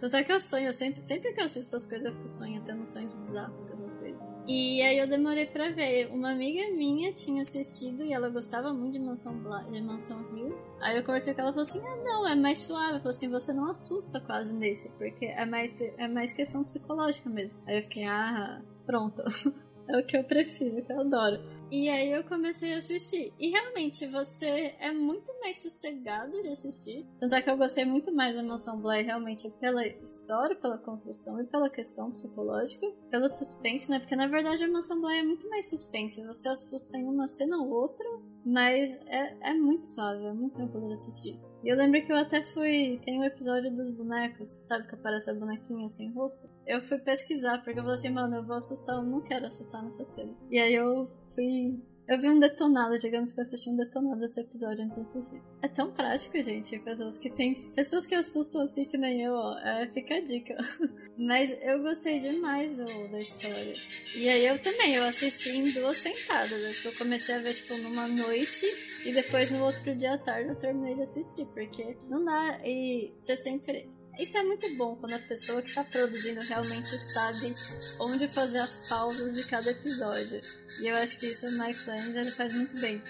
Tanto é que eu sonho, eu sempre, sempre que eu assisto essas coisas, eu fico sonhando, tendo sonhos bizarros com essas coisas. E aí eu demorei pra ver. Uma amiga minha tinha assistido e ela gostava muito de Mansão, Bla de Mansão Rio. Aí eu conversei com ela e falou assim: ah, não, é mais suave. Ela falou assim: você não assusta quase nesse, porque é mais, é mais questão psicológica mesmo. Aí eu fiquei, ah, pronto. [LAUGHS] é o que eu prefiro, que eu adoro. E aí eu comecei a assistir. E realmente, você é muito mais sossegado de assistir. Tanto é que eu gostei muito mais da Mansão Blair realmente pela história, pela construção e pela questão psicológica. Pelo suspense, né? Porque na verdade a Mansão Blair é muito mais suspense. Você assusta em uma cena ou outra, mas é, é muito suave, é muito tranquilo de assistir. E eu lembro que eu até fui. Tem um episódio dos bonecos, sabe que aparece a bonequinha sem rosto? Eu fui pesquisar, porque eu falei assim, mano, eu vou assustar, eu não quero assustar nessa cena. E aí eu fui. Eu vi um detonado, digamos que eu assisti um detonado desse episódio antes de assistir. É tão prático, gente. Pessoas que tem. Pessoas que assustam assim que nem eu, ó. É, fica a dica. [LAUGHS] Mas eu gostei demais do, da história. E aí eu também, eu assisti em duas sentadas. Acho que eu comecei a ver, tipo, numa noite e depois no outro dia à tarde eu terminei de assistir. Porque não dá. E você sempre isso é muito bom quando a pessoa que está produzindo realmente sabe onde fazer as pausas de cada episódio. E eu acho que isso o Mike Flanagan faz muito bem.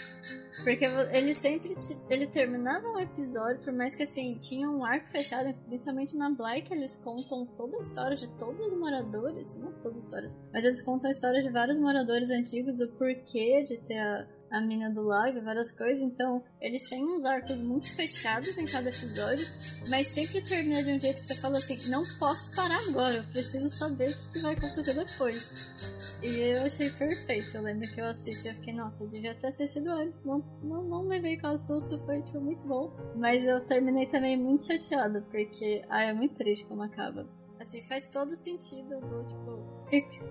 Porque ele sempre ele terminava um episódio, por mais que assim, tinha um arco fechado, principalmente na Black, eles contam toda a história de todos os moradores, não todas as histórias, mas eles contam a história de vários moradores antigos, do porquê de ter a, a mina do lago, várias coisas. Então, eles têm uns arcos muito fechados em cada episódio, mas sempre termina de um jeito que você fala assim: não posso parar agora, eu preciso saber o que vai acontecer depois. E eu achei perfeito. Eu lembro que eu assisti e fiquei, nossa, eu devia ter assistido antes. Não, não, não levei com susto, foi tipo, muito bom. Mas eu terminei também muito chateada, porque ah, é muito triste como acaba. Assim, faz todo sentido do tipo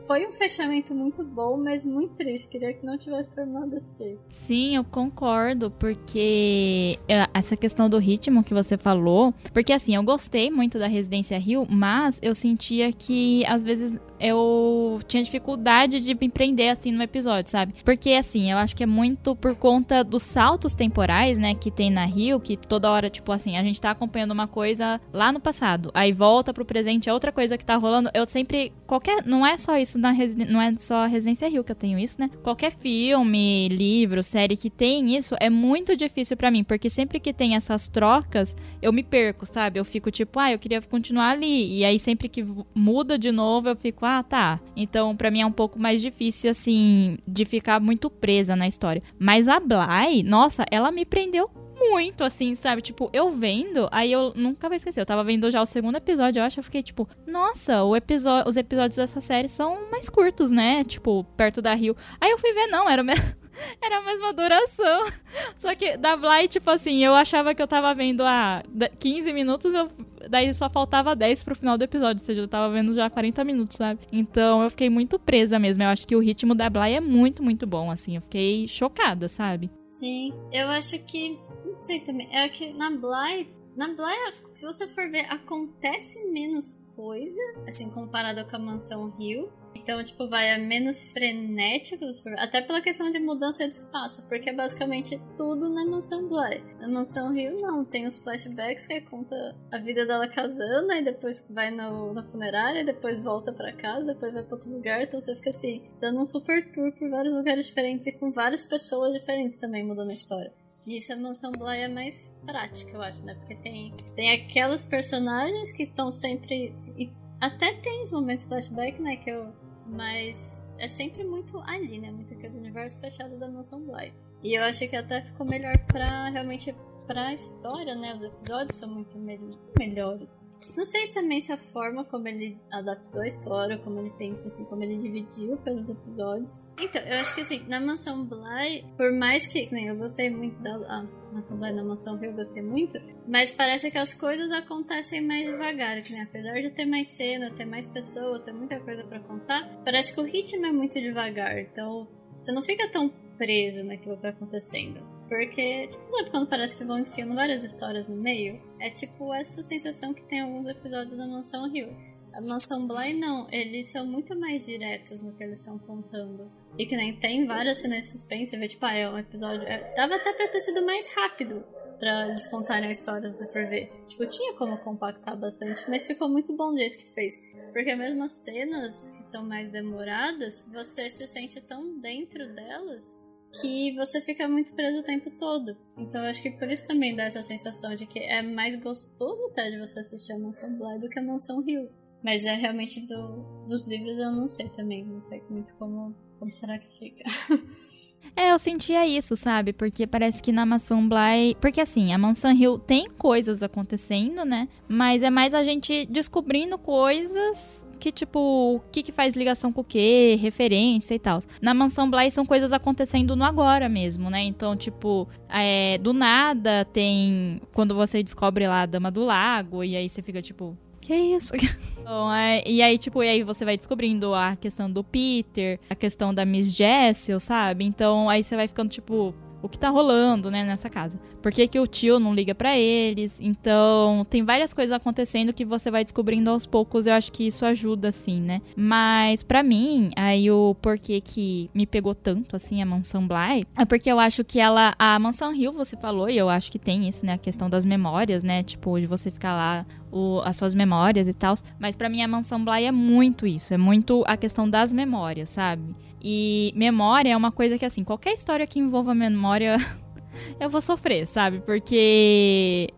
foi um fechamento muito bom, mas muito triste. Queria que não tivesse terminado desse jeito. Sim, eu concordo, porque é, essa questão do ritmo que você falou. Porque assim, eu gostei muito da Residência Rio, mas eu sentia que às vezes eu tinha dificuldade de me prender assim no episódio, sabe? Porque assim, eu acho que é muito por conta dos saltos temporais, né, que tem na Rio, que toda hora, tipo assim, a gente tá acompanhando uma coisa lá no passado, aí volta pro presente, é outra coisa que tá rolando. Eu sempre qualquer, não é só isso na não é só a Residência Rio que eu tenho isso, né? Qualquer filme, livro, série que tem isso é muito difícil para mim, porque sempre que tem essas trocas, eu me perco, sabe? Eu fico tipo, ah, eu queria continuar ali, e aí sempre que muda de novo, eu fico, ah, tá. Então, para mim é um pouco mais difícil, assim, de ficar muito presa na história. Mas a Bly, nossa, ela me prendeu muito, assim, sabe? Tipo, eu vendo, aí eu nunca vou esquecer. Eu tava vendo já o segundo episódio, eu acho, eu fiquei tipo, nossa, o episódio, os episódios dessa série são mais curtos, né? Tipo, perto da Rio. Aí eu fui ver, não, era o mesmo. [LAUGHS] Era a mesma duração. [LAUGHS] Só que da Bly, tipo assim, eu achava que eu tava vendo a 15 minutos, eu, daí só faltava 10 pro final do episódio. Ou seja, eu tava vendo já 40 minutos, sabe? Então eu fiquei muito presa mesmo. Eu acho que o ritmo da Bly é muito, muito bom, assim. Eu fiquei chocada, sabe? Sim. Eu acho que. Não sei também. É que na Bly. Na Bly, se você for ver, acontece menos coisa, assim, comparado com a Mansão Rio. Então, tipo, vai é menos frenético, até pela questão de mudança de espaço, porque é basicamente tudo na Mansão Bly. Na Mansão Rio, não. Tem os flashbacks que conta a vida dela casando, e depois vai no, na funerária, depois volta para casa, depois vai pra outro lugar. Então você fica assim, dando um super tour por vários lugares diferentes e com várias pessoas diferentes também mudando a história. Isso a Mansão Bly é mais prática, eu acho, né? Porque tem, tem aquelas personagens que estão sempre. E até tem os momentos flashback, né? Que eu, mas é sempre muito ali, né? Muito aquele universo fechado da Mansão Bly. E eu acho que até ficou melhor pra realmente pra história, né? Os episódios são muito me melhores. Não sei também se a forma como ele adaptou a história, como ele pensa, assim, como ele dividiu pelos episódios. Então, eu acho que assim, na Mansão Bly, por mais que, nem eu gostei muito da ah, Mansão Bly, na Mansão Rio eu gostei muito, mas parece que as coisas acontecem mais devagar, que, né? apesar de ter mais cena, ter mais pessoa, ter muita coisa para contar, parece que o ritmo é muito devagar, então você não fica tão preso naquilo que tá acontecendo. Porque, tipo, sabe quando parece que vão enfiando várias histórias no meio? É tipo essa sensação que tem alguns episódios da Mansão Rio. A Mansão Bly, não. Eles são muito mais diretos no que eles estão contando. E que nem tem várias cenas de suspense. Você vê, tipo, ah, é um episódio... É, dava até pra ter sido mais rápido pra eles contarem a história, você for ver. Tipo, tinha como compactar bastante, mas ficou muito bom do jeito que fez. Porque mesmo as cenas que são mais demoradas, você se sente tão dentro delas que você fica muito preso o tempo todo. Então eu acho que por isso também dá essa sensação de que é mais gostoso até de você assistir a Mansão Bly do que a Mansão Hill. Mas é realmente do, dos livros eu não sei também, não sei muito como, como será que fica. [LAUGHS] É, eu sentia isso, sabe? Porque parece que na Mansão Bly. Porque assim, a Mansão Hill tem coisas acontecendo, né? Mas é mais a gente descobrindo coisas que, tipo, o que, que faz ligação com o quê, referência e tal. Na Mansão Bly são coisas acontecendo no agora mesmo, né? Então, tipo, é, do nada tem. Quando você descobre lá a Dama do Lago, e aí você fica tipo. Que isso? [LAUGHS] Então, é, e aí, tipo, e aí você vai descobrindo a questão do Peter, a questão da Miss Jessel, sabe? Então, aí você vai ficando, tipo, o que tá rolando, né, nessa casa. Por que, que o tio não liga para eles? Então, tem várias coisas acontecendo que você vai descobrindo aos poucos. Eu acho que isso ajuda, assim, né? Mas, para mim, aí o porquê que me pegou tanto, assim, a Mansão Bly, é porque eu acho que ela. A Mansão Rio, você falou, e eu acho que tem isso, né? A questão das memórias, né? Tipo, de você ficar lá o, as suas memórias e tal. Mas para mim a Mansão Bly é muito isso, é muito a questão das memórias, sabe? E memória é uma coisa que, assim, qualquer história que envolva memória. [LAUGHS] eu vou sofrer, sabe? Porque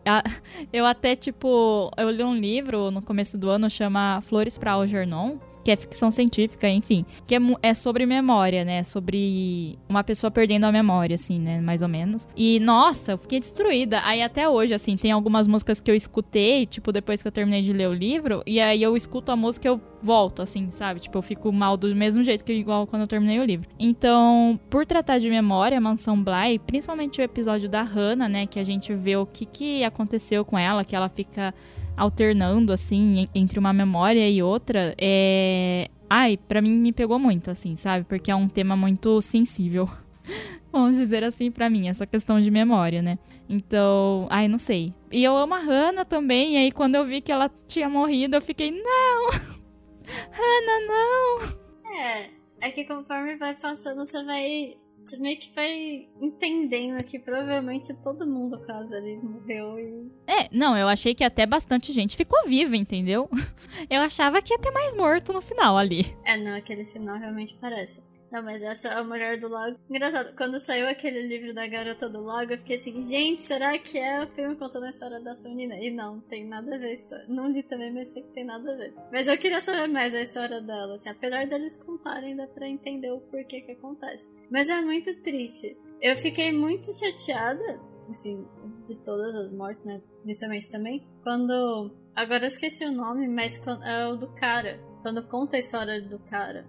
eu até, tipo, eu li um livro no começo do ano, chama Flores para Algernon, que é ficção científica, enfim, que é, é, sobre memória, né? Sobre uma pessoa perdendo a memória, assim, né? Mais ou menos. E, nossa, eu fiquei destruída. Aí até hoje, assim, tem algumas músicas que eu escutei, tipo, depois que eu terminei de ler o livro, e aí eu escuto a música e eu volto, assim, sabe? Tipo, eu fico mal do mesmo jeito que igual quando eu terminei o livro. Então, por tratar de memória, Mansão Bly, principalmente o episódio da Hannah, né? Que a gente vê o que, que aconteceu com ela, que ela fica alternando, assim, entre uma memória e outra, é. Ai, pra mim me pegou muito, assim, sabe? Porque é um tema muito sensível. [LAUGHS] Vamos dizer assim para mim, essa questão de memória, né? Então, ai, não sei. E eu amo a Hannah também, e aí quando eu vi que ela tinha morrido, eu fiquei, não! [LAUGHS] Hannah, não! É, é que conforme vai passando, você vai você meio que vai entendendo que provavelmente todo mundo quase ali morreu e. É, não, eu achei que até bastante gente ficou viva, entendeu? [LAUGHS] Eu achava que ia ter mais morto no final ali. É, não, aquele final realmente parece. Não, mas essa é a Mulher do Lago. Engraçado, quando saiu aquele livro da Garota do Lago, eu fiquei assim, gente, será que é o filme contando a história dessa menina? E não, tem nada a ver a história. Não li também, mas sei que tem nada a ver. Mas eu queria saber mais a história dela, assim, apesar deles contarem, dá pra entender o porquê que acontece. Mas é muito triste. Eu fiquei muito chateada, assim, de todas as mortes, né? Inicialmente também, quando. Agora eu esqueci o nome, mas é o do cara. Quando conta a história do cara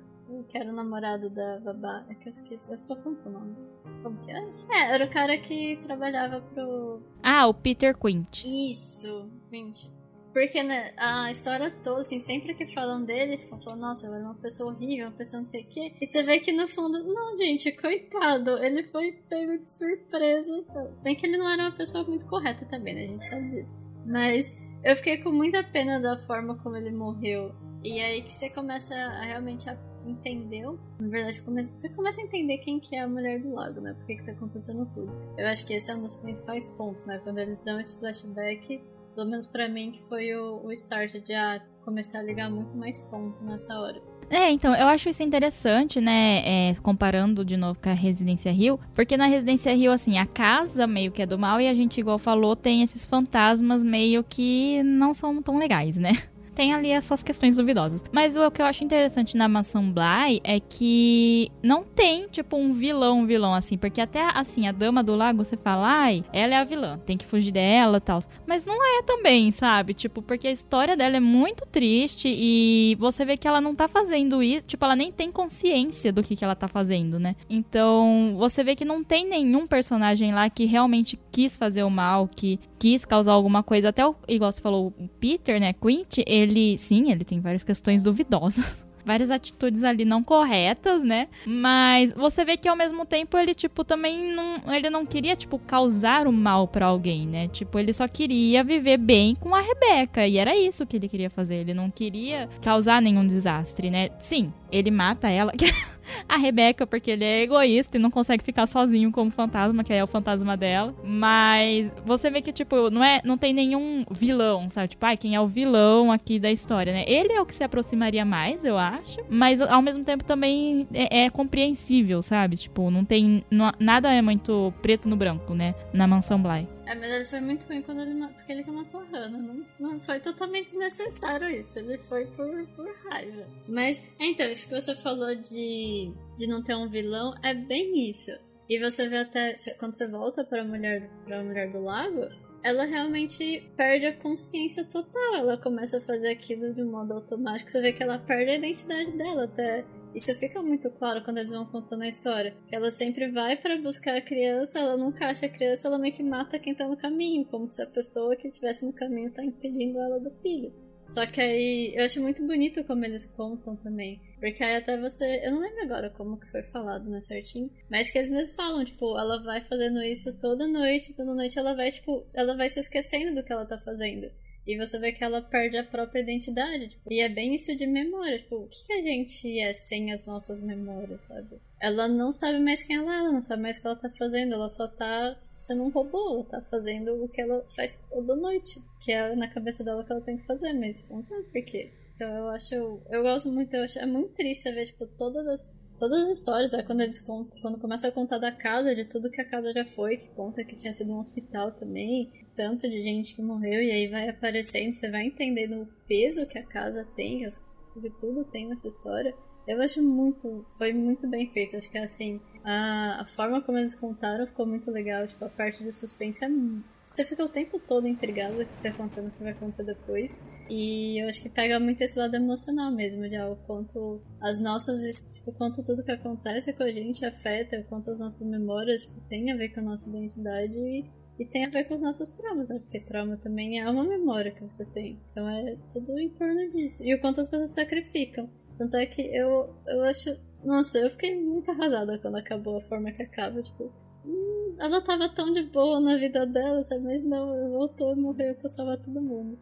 que era o namorado da babá. É que eu esqueci, eu só conto nomes. Como que era? É, era o cara que trabalhava pro. Ah, o Peter Quint. Isso, Quint. Porque né, a história toda, assim, sempre que falam dele, falam, nossa, ele era uma pessoa horrível, uma pessoa não sei o quê. E você vê que no fundo, não, gente, coitado, ele foi pego de surpresa. Então. Bem que ele não era uma pessoa muito correta também, né? A gente sabe disso. Mas eu fiquei com muita pena da forma como ele morreu. E aí que você começa a realmente a entendeu. Na verdade, você começa a entender quem que é a mulher do lago, né? Por que, que tá acontecendo tudo. Eu acho que esse é um dos principais pontos, né? Quando eles dão esse flashback, pelo menos para mim, que foi o, o start de ah, começar a ligar muito mais ponto nessa hora. É, então, eu acho isso interessante, né? É, comparando de novo com a Residência Rio, porque na Residência Rio, assim, a casa meio que é do mal e a gente, igual falou, tem esses fantasmas meio que não são tão legais, né? Tem ali as suas questões duvidosas. Mas o que eu acho interessante na mansão Bly é que não tem, tipo, um vilão, vilão, assim. Porque até, assim, a dama do lago, você fala, ai, ela é a vilã, tem que fugir dela e tal. Mas não é também, sabe? Tipo, porque a história dela é muito triste e você vê que ela não tá fazendo isso. Tipo, ela nem tem consciência do que, que ela tá fazendo, né? Então, você vê que não tem nenhum personagem lá que realmente quis fazer o mal, que quis causar alguma coisa. Até o, igual você falou, o Peter, né? Quint, ele, sim, ele tem várias questões duvidosas [LAUGHS] várias atitudes ali não corretas, né? Mas você vê que ao mesmo tempo ele, tipo, também não. Ele não queria, tipo, causar o mal para alguém, né? Tipo, ele só queria viver bem com a Rebeca. E era isso que ele queria fazer. Ele não queria causar nenhum desastre, né? Sim, ele mata ela. [LAUGHS] a Rebeca, porque ele é egoísta e não consegue ficar sozinho como fantasma, que é o fantasma dela. Mas você vê que, tipo, não, é, não tem nenhum vilão, sabe? Tipo, ai, quem é o vilão aqui da história, né? Ele é o que se aproximaria mais, eu acho. Mas ao mesmo tempo também é, é compreensível, sabe? Tipo, não tem. Não, nada é muito preto no branco, né? Na mansão Bly. É, mas ele foi muito ruim quando ele, porque ele que matou a Hannah. Não, não foi totalmente desnecessário isso. Ele foi por, por raiva. Mas, então, isso que você falou de, de não ter um vilão é bem isso. E você vê até quando você volta pra mulher, pra mulher do lago, ela realmente perde a consciência total. Ela começa a fazer aquilo de modo automático. Você vê que ela perde a identidade dela. Até isso fica muito claro quando eles vão contando a história. Ela sempre vai para buscar a criança, ela nunca acha a criança, ela meio que mata quem tá no caminho, como se a pessoa que estivesse no caminho tá impedindo ela do filho. Só que aí eu acho muito bonito como eles contam também. Porque aí até você. Eu não lembro agora como que foi falado, né, certinho. Mas que eles mesmos falam, tipo, ela vai fazendo isso toda noite, toda noite ela vai, tipo, ela vai se esquecendo do que ela tá fazendo. E você vê que ela perde a própria identidade. Tipo, e é bem isso de memória. Tipo, o que, que, a gente é sem as nossas memórias, sabe? Ela não sabe mais quem ela é, ela não sabe mais o que ela tá fazendo. Ela só tá sendo um robô. Ela tá fazendo o que ela faz toda noite. Que é na cabeça dela que ela tem que fazer, mas não sabe por quê. Então eu acho. Eu gosto muito, eu acho. É muito triste ver, tipo, todas as todas as histórias, né, quando eles contam, quando começa a contar da casa, de tudo que a casa já foi, que conta que tinha sido um hospital também, tanto de gente que morreu, e aí vai aparecendo, você vai entendendo o peso que a casa tem, que tudo tem nessa história. Eu acho muito, foi muito bem feito, acho que assim, a, a forma como eles contaram ficou muito legal, tipo, a parte do suspense é você fica o tempo todo intrigado com o que tá acontecendo, o que vai acontecer depois. E eu acho que pega muito esse lado emocional mesmo, de o quanto as nossas, tipo, quanto tudo que acontece com a gente afeta, quanto as nossas memórias tipo, tem a ver com a nossa identidade e, e tem a ver com os nossos traumas, né? Porque trauma também é uma memória que você tem. Então é tudo em torno disso. E o quanto as pessoas sacrificam. Tanto é que eu, eu acho. Nossa, eu fiquei muito arrasada quando acabou a forma que acaba. Tipo, Hum, ela tava tão de boa na vida dela, sabe? Mas não, voltou e morreu pra salvar todo mundo.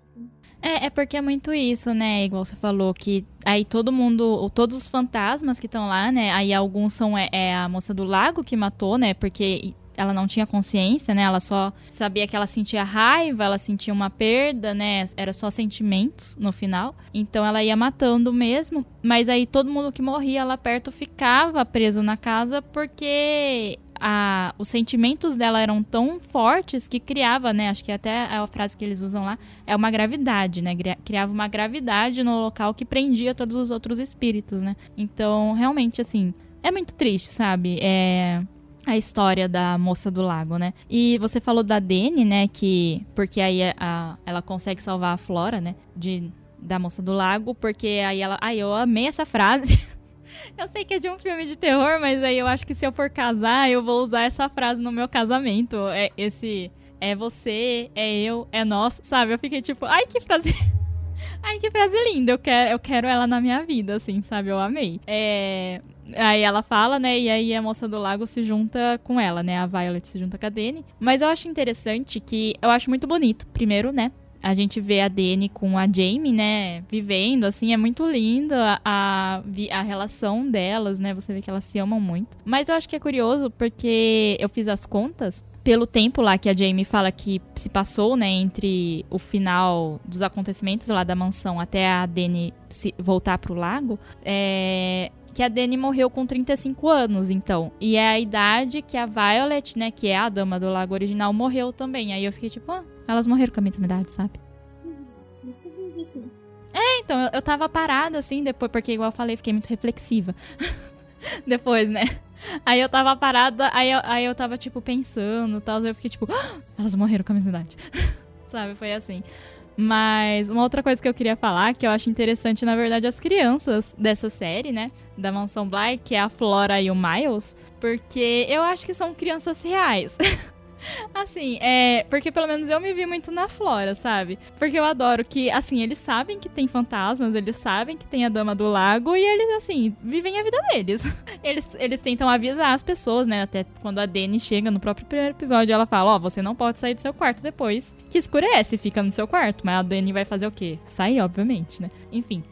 É, é porque é muito isso, né? Igual você falou, que aí todo mundo, todos os fantasmas que estão lá, né? Aí alguns são é, é, a moça do lago que matou, né? Porque ela não tinha consciência, né? Ela só sabia que ela sentia raiva, ela sentia uma perda, né? Era só sentimentos no final. Então ela ia matando mesmo. Mas aí todo mundo que morria lá perto ficava preso na casa porque a, os sentimentos dela eram tão fortes que criava, né? Acho que até a frase que eles usam lá é uma gravidade, né? Criava uma gravidade no local que prendia todos os outros espíritos, né? Então, realmente, assim, é muito triste, sabe? É a história da moça do lago, né? E você falou da Dene, né? Que porque aí a, ela consegue salvar a Flora, né? De da moça do lago, porque aí ela, ai, eu amei essa frase. [LAUGHS] Eu sei que é de um filme de terror, mas aí eu acho que se eu for casar, eu vou usar essa frase no meu casamento. É esse é você, é eu, é nós, sabe? Eu fiquei tipo, ai que frase. Ai que frase linda. Eu quero, eu quero ela na minha vida, assim, sabe? Eu amei. É, Aí ela fala, né? E aí a moça do lago se junta com ela, né? A Violet se junta com a Dani. Mas eu acho interessante que eu acho muito bonito. Primeiro, né? a gente vê a Dani com a Jamie, né, vivendo, assim, é muito linda a, a relação delas, né, você vê que elas se amam muito. Mas eu acho que é curioso porque eu fiz as contas, pelo tempo lá que a Jamie fala que se passou, né, entre o final dos acontecimentos lá da mansão até a Dani voltar pro lago, é, que a Dani morreu com 35 anos, então. E é a idade que a Violet, né, que é a dama do lago original, morreu também. Aí eu fiquei tipo, ah, elas morreram com a mesma idade, sabe? Não sabia disso, não. É, então, eu, eu tava parada assim depois, porque igual eu falei, fiquei muito reflexiva. [LAUGHS] depois, né? Aí eu tava parada, aí eu, aí eu tava, tipo, pensando e tal. Eu fiquei, tipo, ah, elas morreram com a mesma idade. [LAUGHS] Sabe? Foi assim. Mas uma outra coisa que eu queria falar, que eu acho interessante, na verdade, as crianças dessa série, né? Da Mansão Bly, que é a Flora e o Miles. Porque eu acho que são crianças reais. [LAUGHS] Assim, é. Porque pelo menos eu me vi muito na Flora, sabe? Porque eu adoro que, assim, eles sabem que tem fantasmas, eles sabem que tem a Dama do Lago e eles, assim, vivem a vida deles. [LAUGHS] Eles, eles tentam avisar as pessoas, né? Até quando a Dani chega no próprio primeiro episódio, ela fala: Ó, oh, você não pode sair do seu quarto depois que escurece, fica no seu quarto. Mas a Dani vai fazer o quê? Sair, obviamente, né? Enfim.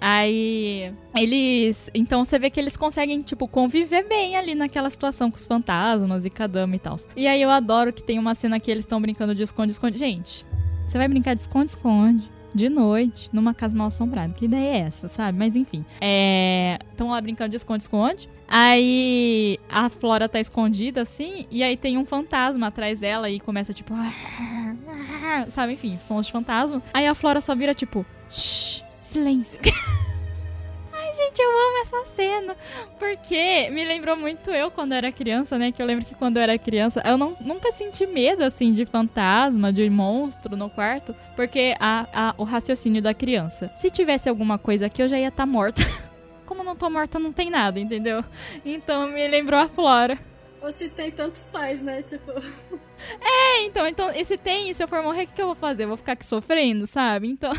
Aí eles. Então você vê que eles conseguem, tipo, conviver bem ali naquela situação com os fantasmas e Kadama e tal. E aí eu adoro que tem uma cena que eles estão brincando de esconde-esconde. Gente, você vai brincar de esconde-esconde de noite numa casa mal assombrada. Que ideia é essa, sabe? Mas enfim. Estão é... lá brincando de esconde-esconde. Aí a Flora tá escondida assim. E aí tem um fantasma atrás dela e começa tipo. [LAUGHS] Sabe? Enfim, sons de fantasma. Aí a Flora só vira tipo. Shh silêncio. [LAUGHS] Ai, gente, eu amo essa cena. Porque me lembrou muito eu quando era criança, né? Que eu lembro que quando eu era criança, eu não, nunca senti medo, assim, de fantasma, de monstro no quarto. Porque a, a, o raciocínio da criança. Se tivesse alguma coisa aqui, eu já ia estar tá morta. [LAUGHS] Como não tô morta, não tem nada, entendeu? Então me lembrou a Flora. Ou se tem, tanto faz, né? Tipo. [LAUGHS] É, então, então, e se tem, e se eu for morrer, o que, que eu vou fazer? Eu vou ficar aqui sofrendo, sabe? Então.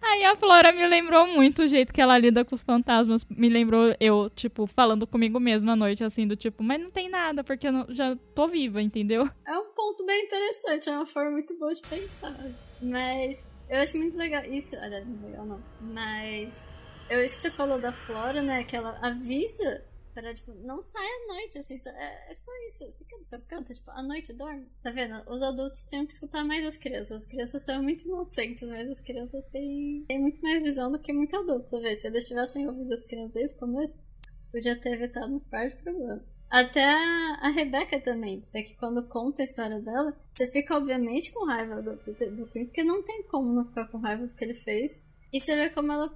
Aí a Flora me lembrou muito o jeito que ela lida com os fantasmas. Me lembrou eu, tipo, falando comigo mesma à noite, assim, do tipo, mas não tem nada, porque eu não, já tô viva, entendeu? É um ponto bem interessante, é uma forma muito boa de pensar. Mas eu acho muito legal. Isso, aliás, é legal não. Mas. Eu acho que você falou da Flora, né? Que ela avisa Pra, tipo, não sai à noite, assim, é, é só isso. Fica no seu canto, tipo, à noite dorme. Tá vendo? Os adultos têm que escutar mais as crianças. As crianças são muito inocentes, mas as crianças têm, têm muito mais visão do que muito adulto. Você vê, se eles tivessem ouvido as crianças desde o começo, podia ter evitado uns par de problemas. Até a, Rebeca também, até que quando conta a história dela, você fica obviamente com raiva do Peter Quinn, porque não tem como não ficar com raiva do que ele fez. E você vê como ela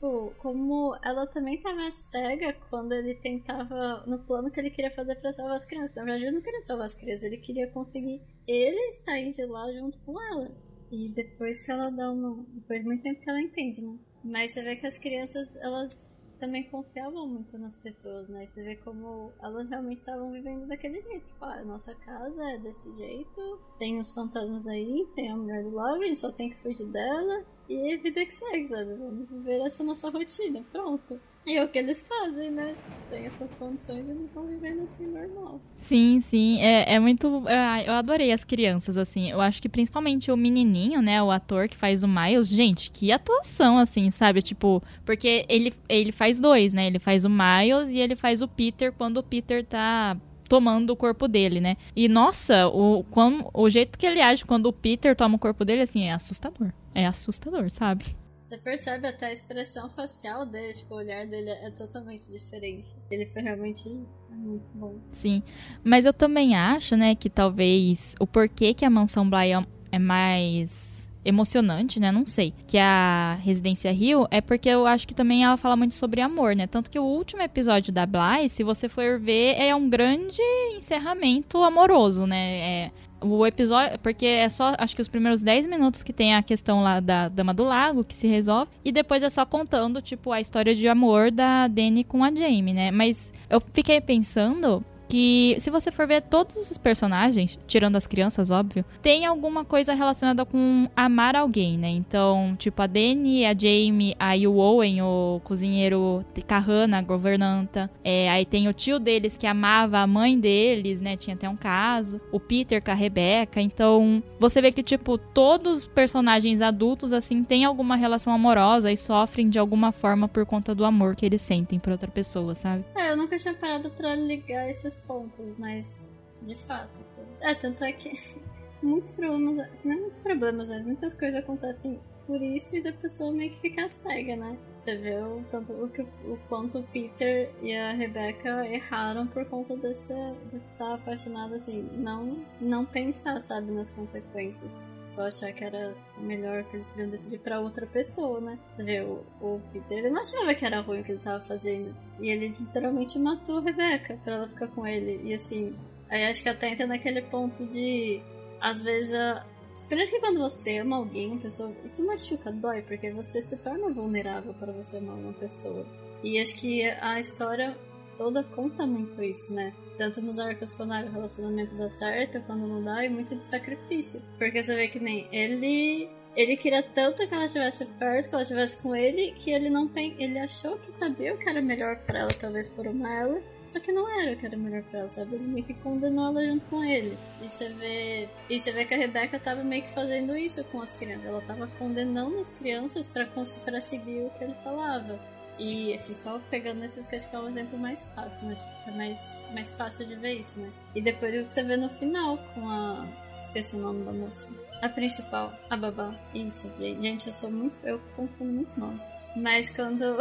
tipo, como ela também tava cega quando ele tentava, no plano que ele queria fazer para salvar as crianças. Na verdade, ele não queria salvar as crianças, ele queria conseguir ele sair de lá junto com ela. E depois que ela dá uma. Depois de muito tempo que ela entende, né? Mas você vê que as crianças, elas também confiavam muito nas pessoas, né? Você vê como elas realmente estavam vivendo daquele jeito. Tipo, ah, nossa casa é desse jeito, tem os fantasmas aí, tem a mulher do lago, a gente só tem que fugir dela. E vida que segue, sabe? Vamos viver essa nossa rotina, pronto. E é o que eles fazem, né? Tem essas condições e eles vão vivendo assim normal. Sim, sim. É, é muito. É, eu adorei as crianças, assim. Eu acho que principalmente o menininho, né? O ator que faz o Miles. Gente, que atuação, assim, sabe? Tipo, porque ele, ele faz dois, né? Ele faz o Miles e ele faz o Peter quando o Peter tá tomando o corpo dele, né? E nossa, o, como, o jeito que ele age quando o Peter toma o corpo dele, assim, é assustador. É assustador, sabe? Você percebe até a expressão facial dele, tipo, o olhar dele é totalmente diferente. Ele foi realmente muito bom. Sim, mas eu também acho, né, que talvez o porquê que a Mansão Bly é mais emocionante, né? Não sei. Que a Residência Rio é porque eu acho que também ela fala muito sobre amor, né? Tanto que o último episódio da Bly, se você for ver, é um grande encerramento amoroso, né? É, o episódio, porque é só, acho que os primeiros 10 minutos que tem a questão lá da Dama do Lago, que se resolve, e depois é só contando, tipo, a história de amor da Dani com a Jamie, né? Mas eu fiquei pensando, que se você for ver todos os personagens, tirando as crianças, óbvio, tem alguma coisa relacionada com amar alguém, né? Então, tipo, a Dani, a Jamie, aí o Owen, o cozinheiro Kahana, a governanta. É, aí tem o tio deles que amava a mãe deles, né? Tinha até um caso. O Peter com a Rebecca. Então, você vê que, tipo, todos os personagens adultos, assim, têm alguma relação amorosa e sofrem de alguma forma por conta do amor que eles sentem por outra pessoa, sabe? É, eu nunca tinha parado pra ligar esses pontos, mas de fato. É, tanto é que [LAUGHS] muitos problemas, se não muitos problemas, mas muitas coisas acontecem por isso e da pessoa meio que ficar cega, né? Você vê o, tanto, o, o quanto o Peter e a Rebecca erraram por conta dessa, de estar apaixonado assim, não, não pensar, sabe, nas consequências. Só achar que era melhor que eles podiam decidir pra outra pessoa, né? Você vê, o, o Peter, ele não achava que era ruim o que ele tava fazendo. E ele literalmente matou a Rebecca pra ela ficar com ele. E assim, aí acho que até entra naquele ponto de. Às vezes a, Primeiro que quando você ama alguém, uma pessoa, isso machuca, dói, porque você se torna vulnerável para você amar uma pessoa. E acho que a história toda conta muito isso, né? Tanto nos arcos quando o relacionamento dá certo, quando não dá, é muito de sacrifício. Porque você vê que nem ele ele queria tanto que ela estivesse perto, que ela estivesse com ele, que ele não tem. Ele achou que sabia o que era melhor para ela, talvez por uma ela, só que não era o que era melhor para ela, sabe? Ele meio que condenou ela junto com ele. E você vê. E você vê que a Rebecca tava meio que fazendo isso com as crianças. Ela tava condenando as crianças para seguir o que ele falava. E assim, só pegando esses que acho que é o exemplo mais fácil, né? Que é mais, mais fácil de ver isso, né? E depois o que você vê no final com a. Esqueci o nome da moça. A principal, a babá. Isso, gente, eu sou muito. Eu confundo muitos nomes. Mas quando.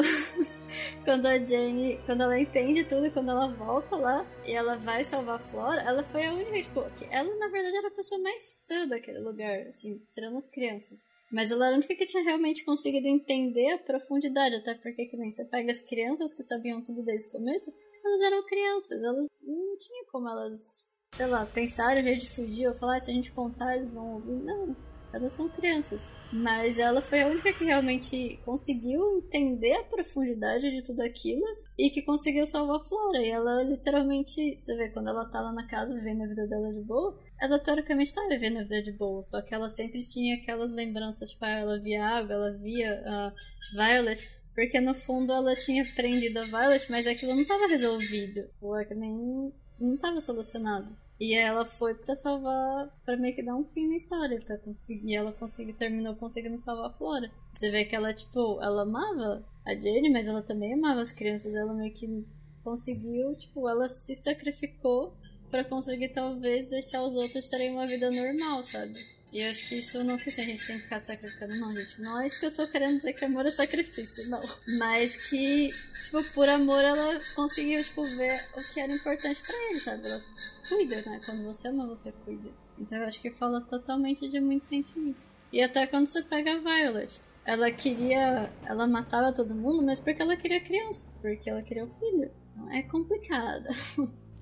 [LAUGHS] quando a Jane. Quando ela entende tudo, quando ela volta lá e ela vai salvar a Flora, ela foi a única, tipo, que ela na verdade era a pessoa mais sã daquele lugar, assim, tirando as crianças. Mas ela era a única que tinha realmente conseguido entender a profundidade, até porque que nem você pega as crianças que sabiam tudo desde o começo, elas eram crianças, elas não tinha como elas sei lá, pensaram em fugir ou falar, ah, se a gente contar eles vão ouvir. Não, elas são crianças. Mas ela foi a única que realmente conseguiu entender a profundidade de tudo aquilo e que conseguiu salvar a Flora. E ela literalmente, você vê, quando ela tá lá na casa vivendo a vida dela de boa, ela teoricamente tá vivendo a vida de boa, só que ela sempre tinha aquelas lembranças, tipo, ah, ela via água, ela via a Violet. Porque no fundo ela tinha prendido a Violet, mas aquilo não estava resolvido. Que nem não estava solucionado. E ela foi para salvar, para meio que dar um fim na história, para conseguir, ela conseguiu, terminou conseguindo salvar a Flora. Você vê que ela, tipo, ela amava a Jane, mas ela também amava as crianças, ela meio que conseguiu, tipo, ela se sacrificou para conseguir talvez deixar os outros terem uma vida normal, sabe? E eu acho que isso não que assim, a gente tem que ficar sacrificando, não, gente. Não é isso que eu estou querendo dizer que amor é sacrifício, não. Mas que, tipo, por amor ela conseguiu, tipo, ver o que era importante para ele, sabe? Ela cuida, né? Quando você ama, você cuida. Então eu acho que fala totalmente de muitos sentimentos. E até quando você pega a Violet. Ela queria. Ela matava todo mundo, mas porque ela queria criança. Porque ela queria o filho. Então é complicado.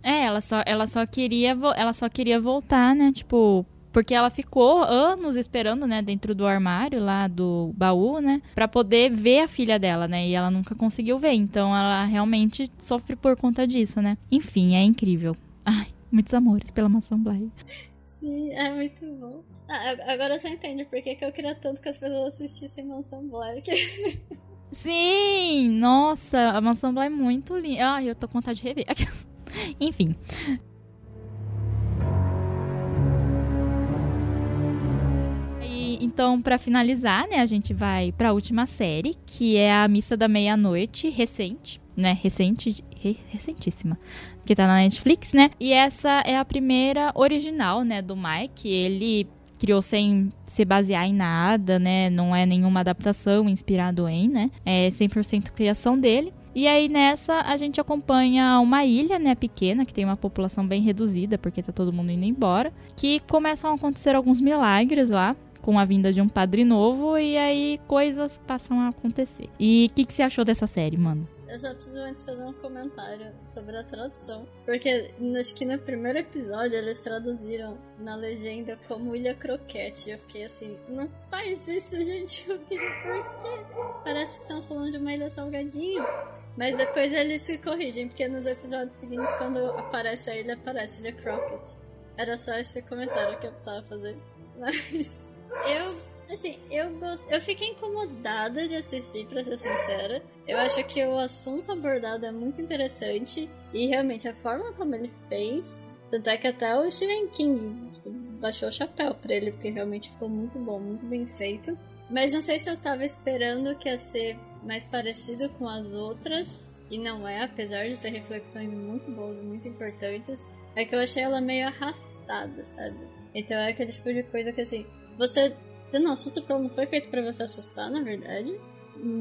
É, ela só, ela só queria ela só queria voltar, né? Tipo, porque ela ficou anos esperando, né, dentro do armário lá do baú, né, para poder ver a filha dela, né, e ela nunca conseguiu ver. Então ela realmente sofre por conta disso, né. Enfim, é incrível. Ai, muitos amores pela Maçã Blair. Sim, é muito bom. Ah, agora você entende por que, que eu queria tanto que as pessoas assistissem Mansão Black. [LAUGHS] Sim! Nossa, a Mansão Black é muito linda. Ai, eu tô com vontade de rever. [LAUGHS] Enfim. Então, para finalizar, né, a gente vai para a última série, que é a Missa da Meia-Noite, recente, né, recente, re, recentíssima, que tá na Netflix, né? E essa é a primeira original, né, do Mike. Ele criou sem se basear em nada, né? Não é nenhuma adaptação inspirado em, né? É 100% criação dele. E aí nessa a gente acompanha uma ilha, né, pequena, que tem uma população bem reduzida, porque tá todo mundo indo embora, que começam a acontecer alguns milagres lá com a vinda de um padre novo e aí coisas passam a acontecer. E o que, que você achou dessa série, mano? Eu só preciso antes fazer um comentário sobre a tradução. Porque acho que no primeiro episódio eles traduziram na legenda como Ilha Croquete. Eu fiquei assim, não faz isso, [LAUGHS] gente. Eu fiquei, por quê? Parece que estamos falando de uma ilha salgadinho. Mas depois eles se corrigem, porque nos episódios seguintes, quando aparece a ilha, aparece Ilha Croquete. Era só esse comentário que eu precisava fazer. [LAUGHS] Mas. Eu, assim, eu gost... eu fiquei incomodada de assistir, pra ser sincera. Eu acho que o assunto abordado é muito interessante e realmente a forma como ele fez. Tanto é que até o Stephen King tipo, baixou o chapéu pra ele, porque realmente ficou muito bom, muito bem feito. Mas não sei se eu tava esperando que ia ser mais parecido com as outras. E não é, apesar de ter reflexões muito boas muito importantes. É que eu achei ela meio arrastada, sabe? Então é aquele tipo de coisa que assim, você não assusta porque ela não foi feita para você assustar, na verdade.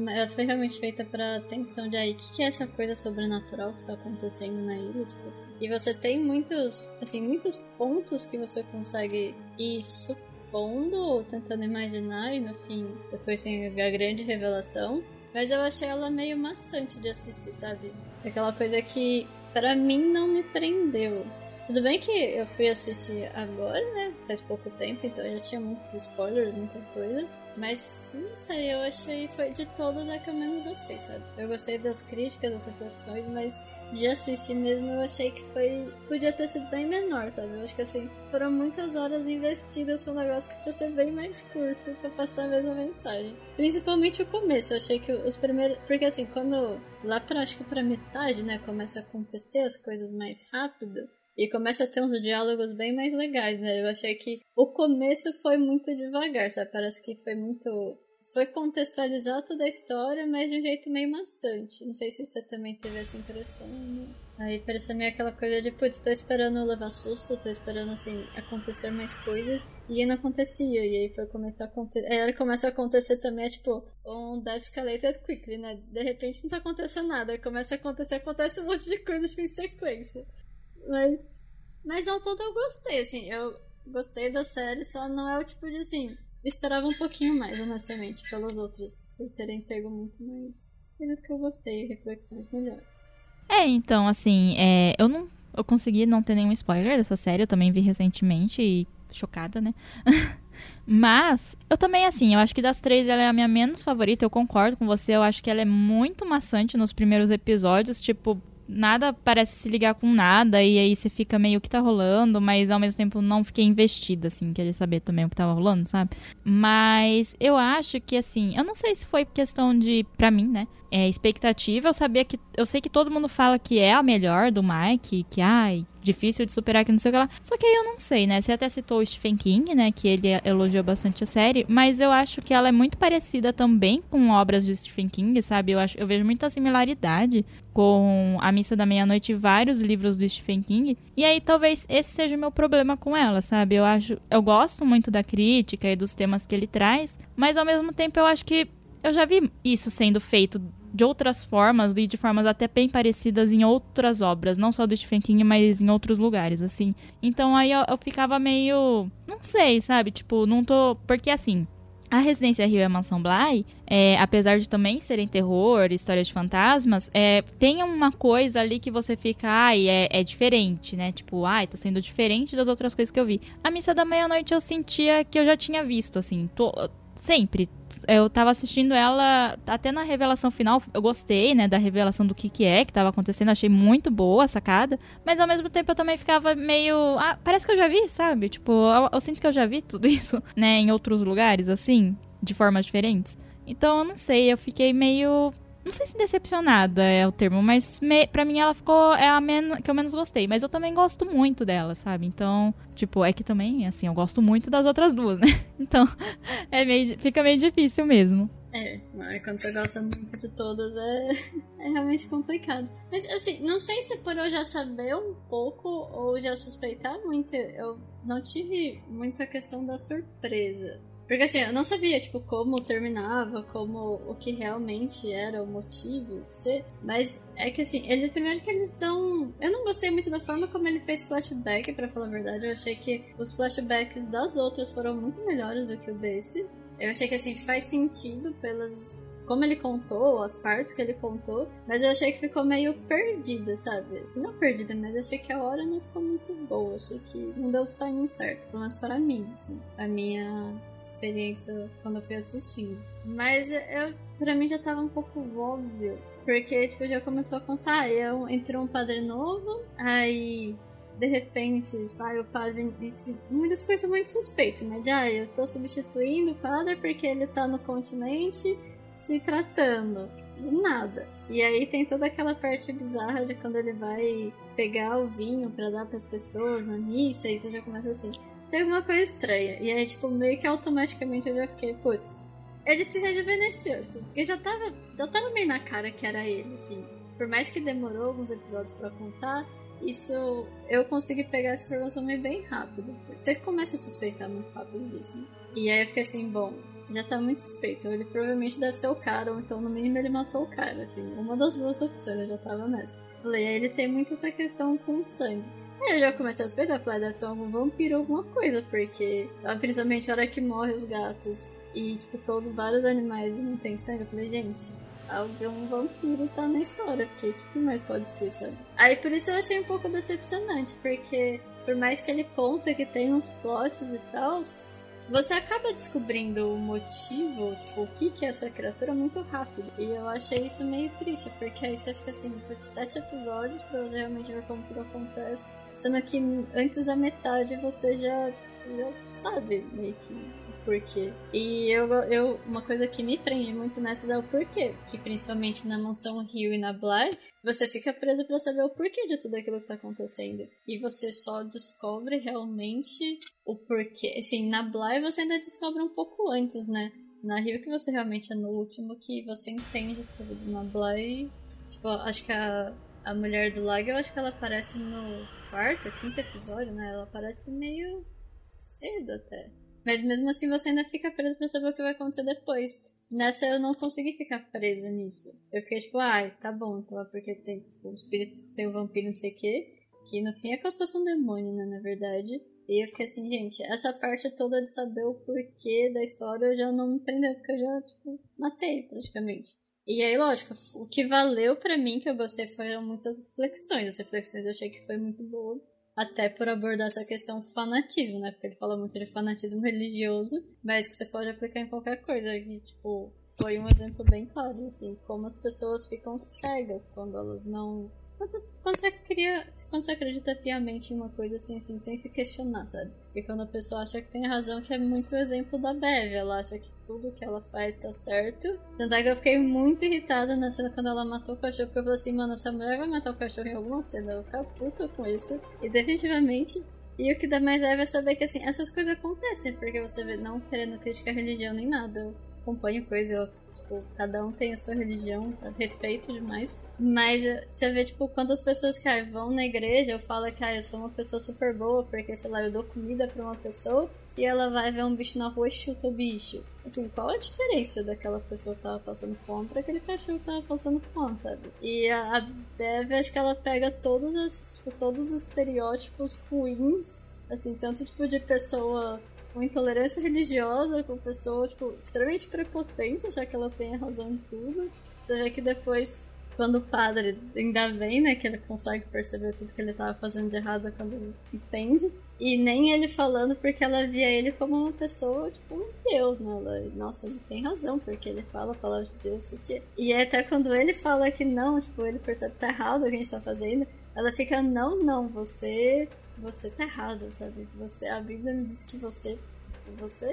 Ela foi realmente feita pra atenção de aí, o que, que é essa coisa sobrenatural que está acontecendo na ilha? Tipo, e você tem muitos, assim, muitos pontos que você consegue ir supondo ou tentando imaginar, e no fim, depois tem a grande revelação. Mas eu achei ela meio maçante de assistir, sabe? Aquela coisa que, para mim, não me prendeu. Tudo bem que eu fui assistir agora, né? Faz pouco tempo, então já tinha muitos spoilers, muita coisa. Mas, não sei, eu achei foi de todas a que eu menos gostei, sabe? Eu gostei das críticas, das reflexões, mas de assistir mesmo eu achei que foi. Podia ter sido bem menor, sabe? Eu acho que assim, foram muitas horas investidas com um negócio que podia ser bem mais curto pra passar a mesma mensagem. Principalmente o começo, eu achei que os primeiros. Porque assim, quando. Lá pra acho que pra metade, né, começa a acontecer as coisas mais rápido. E começa a ter uns diálogos bem mais legais, né? Eu achei que o começo foi muito devagar, sabe? Parece que foi muito. Foi contextualizar toda a história, mas de um jeito meio maçante. Não sei se você também teve essa impressão, né? Aí parece meio aquela coisa de, putz, tô esperando levar susto, tô esperando, assim, acontecer mais coisas, e não acontecia, e aí foi começar a acontecer, aí começa a acontecer também, é tipo, um that escalated quickly, né, de repente não tá acontecendo nada, aí começa a acontecer, acontece um monte de coisas tipo, em sequência. Mas. Mas ao todo eu gostei, assim. Eu gostei da série, só não é o tipo de assim. Esperava um pouquinho mais, honestamente, pelas outras, por terem pego muito mais coisas que eu gostei, reflexões melhores. É, então, assim, é, eu não. Eu consegui não ter nenhum spoiler dessa série, eu também vi recentemente e chocada, né? [LAUGHS] Mas, eu também, assim, eu acho que das três ela é a minha menos favorita, eu concordo com você, eu acho que ela é muito maçante nos primeiros episódios, tipo, nada parece se ligar com nada, e aí você fica meio que tá rolando, mas ao mesmo tempo não fiquei investida, assim, querer saber também o que tava rolando, sabe? Mas eu acho que, assim, eu não sei se foi questão de, pra mim, né? É, expectativa, eu sabia que. Eu sei que todo mundo fala que é a melhor do Mike, que, ai, difícil de superar, que não sei o que lá. Só que aí eu não sei, né? Você até citou o Stephen King, né? Que ele elogiou bastante a série, mas eu acho que ela é muito parecida também com obras de Stephen King, sabe? Eu, acho, eu vejo muita similaridade com A Missa da Meia-Noite e vários livros do Stephen King. E aí talvez esse seja o meu problema com ela, sabe? Eu acho. Eu gosto muito da crítica e dos temas que ele traz, mas ao mesmo tempo eu acho que eu já vi isso sendo feito de outras formas e de formas até bem parecidas em outras obras, não só do Stephen King, mas em outros lugares, assim. Então aí eu, eu ficava meio. Não sei, sabe? Tipo, não tô. Porque assim. A Residência Rio e a Mansão Bly, é, apesar de também serem terror, histórias de fantasmas, é, tem uma coisa ali que você fica, ai, é, é, diferente, né? Tipo, ai, tá sendo diferente das outras coisas que eu vi. A Missa da Meia-Noite eu sentia que eu já tinha visto, assim. Sempre. Eu tava assistindo ela até na revelação final. Eu gostei, né, da revelação do que que é que tava acontecendo. Achei muito boa a sacada. Mas ao mesmo tempo eu também ficava meio. Ah, parece que eu já vi, sabe? Tipo, eu, eu sinto que eu já vi tudo isso, né, em outros lugares, assim, de formas diferentes. Então eu não sei, eu fiquei meio não sei se decepcionada é o termo, mas me, pra mim ela ficou. É a men que eu menos gostei. Mas eu também gosto muito dela, sabe? Então, tipo, é que também, assim, eu gosto muito das outras duas, [LAUGHS] né? Então, é meio, fica meio difícil mesmo. É, quando você gosta muito de todas é, [LAUGHS] é realmente complicado. Mas assim, não sei se por eu já saber um pouco ou já suspeitar muito, eu não tive muita questão da surpresa. Porque assim, eu não sabia, tipo, como terminava, como o que realmente era o motivo ser. Mas é que assim, ele primeiro que eles dão. Eu não gostei muito da forma como ele fez flashback, para falar a verdade. Eu achei que os flashbacks das outras foram muito melhores do que o desse. Eu achei que assim, faz sentido pelas. Como ele contou, as partes que ele contou, mas eu achei que ficou meio perdida, sabe? Assim, não perdida, mas eu achei que a hora não ficou muito boa. Achei que não deu o timing certo, pelo menos para mim, assim. A minha experiência quando eu fui assistindo. Mas eu, mim já tava um pouco óbvio. Porque, tipo, já começou a contar. Eu entrou um padre novo, aí de repente, tipo, ah, o padre. Esse, um discurso muito suspeito, né? De ah, eu estou substituindo o padre porque ele tá no continente se tratando. Nada. E aí tem toda aquela parte bizarra de quando ele vai pegar o vinho para dar para as pessoas na missa, e você já começa assim tem alguma coisa estranha. E aí, tipo, meio que automaticamente eu já fiquei, putz, ele se rejuvenesceu, tipo, porque já tava, já tava meio na cara que era ele, assim. Por mais que demorou alguns episódios para contar, isso eu consegui pegar essa informação meio bem rápido. Você começa a suspeitar muito rápido disso. Né? E aí eu fiquei assim, bom, já tá muito suspeito. Ele provavelmente deve ser o cara, ou então no mínimo ele matou o cara, assim. Uma das duas opções, eu já tava nessa. Falei, ele tem muito essa questão com sangue. Aí eu já comecei a suspeitar, falei, deve ser algum vampiro alguma coisa, porque ah, principalmente a hora que morre os gatos e, tipo, todos vários animais e não tem sangue, eu falei, gente, algum vampiro tá na história, porque o que, que mais pode ser, sabe? Aí por isso eu achei um pouco decepcionante, porque por mais que ele conta que tem uns plots e tal, você acaba descobrindo o motivo, tipo, o que que é essa criatura muito rápido. E eu achei isso meio triste, porque aí você fica assim, depois de sete episódios pra você realmente ver como tudo acontece. Sendo que antes da metade você já, tipo, já sabe meio que porquê. E eu, eu, uma coisa que me prende muito nessas é o porquê. Que principalmente na Mansão Rio e na Bly, você fica preso para saber o porquê de tudo aquilo que tá acontecendo. E você só descobre realmente o porquê. Assim, na Bly você ainda descobre um pouco antes, né? Na Rio que você realmente é no último que você entende tudo. Na Bly, tipo, acho que a, a mulher do lago, eu acho que ela aparece no quarto, quinto episódio, né? Ela aparece meio cedo até. Mas mesmo assim você ainda fica preso pra saber o que vai acontecer depois. Nessa eu não consegui ficar presa nisso. Eu fiquei tipo, ai, ah, tá bom, então é porque tem tipo, o espírito, tem o vampiro, não sei o quê. Que no fim é como se fosse um demônio, né, na verdade. E eu fiquei assim, gente, essa parte toda de saber o porquê da história eu já não me prendeu, porque eu já, tipo, matei praticamente. E aí, lógico, o que valeu para mim, que eu gostei, foram muitas reflexões. As reflexões eu achei que foi muito boa até por abordar essa questão fanatismo, né? Porque ele fala muito de fanatismo religioso, mas que você pode aplicar em qualquer coisa. E, tipo, foi um exemplo bem claro, assim, como as pessoas ficam cegas quando elas não. Quando você, quando você, cria, quando você acredita piamente em uma coisa assim, assim, sem se questionar, sabe? E quando a pessoa acha que tem razão, que é muito o exemplo da Bev. Ela acha que tudo que ela faz tá certo. Tanto é que eu fiquei muito irritada na cena quando ela matou o cachorro, porque eu falei assim, mano, essa mulher vai matar o cachorro em alguma cena. Eu vou ficar puta com isso. E definitivamente. E o que dá mais é saber que assim, essas coisas acontecem, porque você vê, não querendo criticar religião nem nada. Eu acompanho coisa, eu Tipo, cada um tem a sua religião, respeito demais. Mas eh, você vê, tipo, quantas pessoas que ah, vão na igreja, eu falo que ah, eu sou uma pessoa super boa, porque, sei lá, eu dou comida pra uma pessoa e ela vai ver um bicho na rua e chuta o bicho. Assim, qual a diferença daquela pessoa que tava passando fome pra aquele cachorro que tava passando fome, sabe? E a, a Bev, acho que ela pega todos, esses, tipo, todos os estereótipos ruins, assim, tanto tipo de pessoa com intolerância religiosa, com pessoa, tipo, extremamente prepotente, já que ela tem a razão de tudo. Você vê que depois, quando o padre ainda vem, né, que ele consegue perceber tudo que ele estava fazendo de errado quando ele entende. E nem ele falando porque ela via ele como uma pessoa, tipo, um deus, né? Ela, nossa, ele tem razão, porque ele fala a palavra de Deus, o que. E até quando ele fala que não, tipo, ele percebe que tá errado o que a gente tá fazendo, ela fica, não, não, você você tá errado, sabe? Você, a Bíblia me diz que você. Você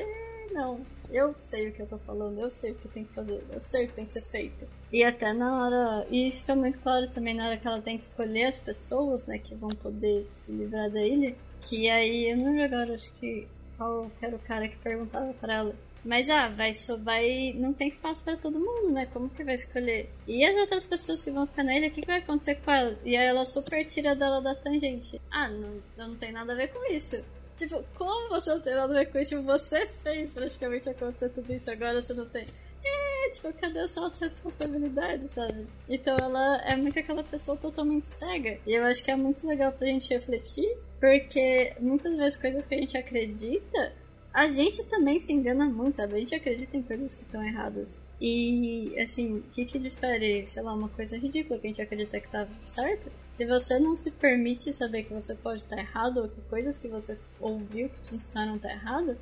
não. Eu sei o que eu tô falando, eu sei o que tem que fazer, eu sei o que tem que ser feito. E até na hora. E isso fica muito claro também na hora que ela tem que escolher as pessoas, né, que vão poder se livrar dele. Que aí, eu não lembro agora, acho que. Qual era o cara que perguntava para ela mas ah, vai só vai. Não tem espaço para todo mundo, né? Como que vai escolher? E as outras pessoas que vão ficar na ilha, o que, que vai acontecer com ela? E aí ela super tira dela da tangente. Ah, não, não tem nada a ver com isso. Tipo, como você não tem nada a ver com isso? Tipo, você fez praticamente acontecer tudo isso, agora você não tem. É, tipo, cadê a sua responsabilidade, sabe? Então ela é muito aquela pessoa totalmente cega. E eu acho que é muito legal pra gente refletir, porque muitas vezes coisas que a gente acredita a gente também se engana muito, sabe? A gente acredita em coisas que estão erradas. E, assim, o que que difere, sei lá, uma coisa ridícula que a gente acredita que tá certa? Se você não se permite saber que você pode estar errado ou que coisas que você ouviu que te ensinaram tá errado,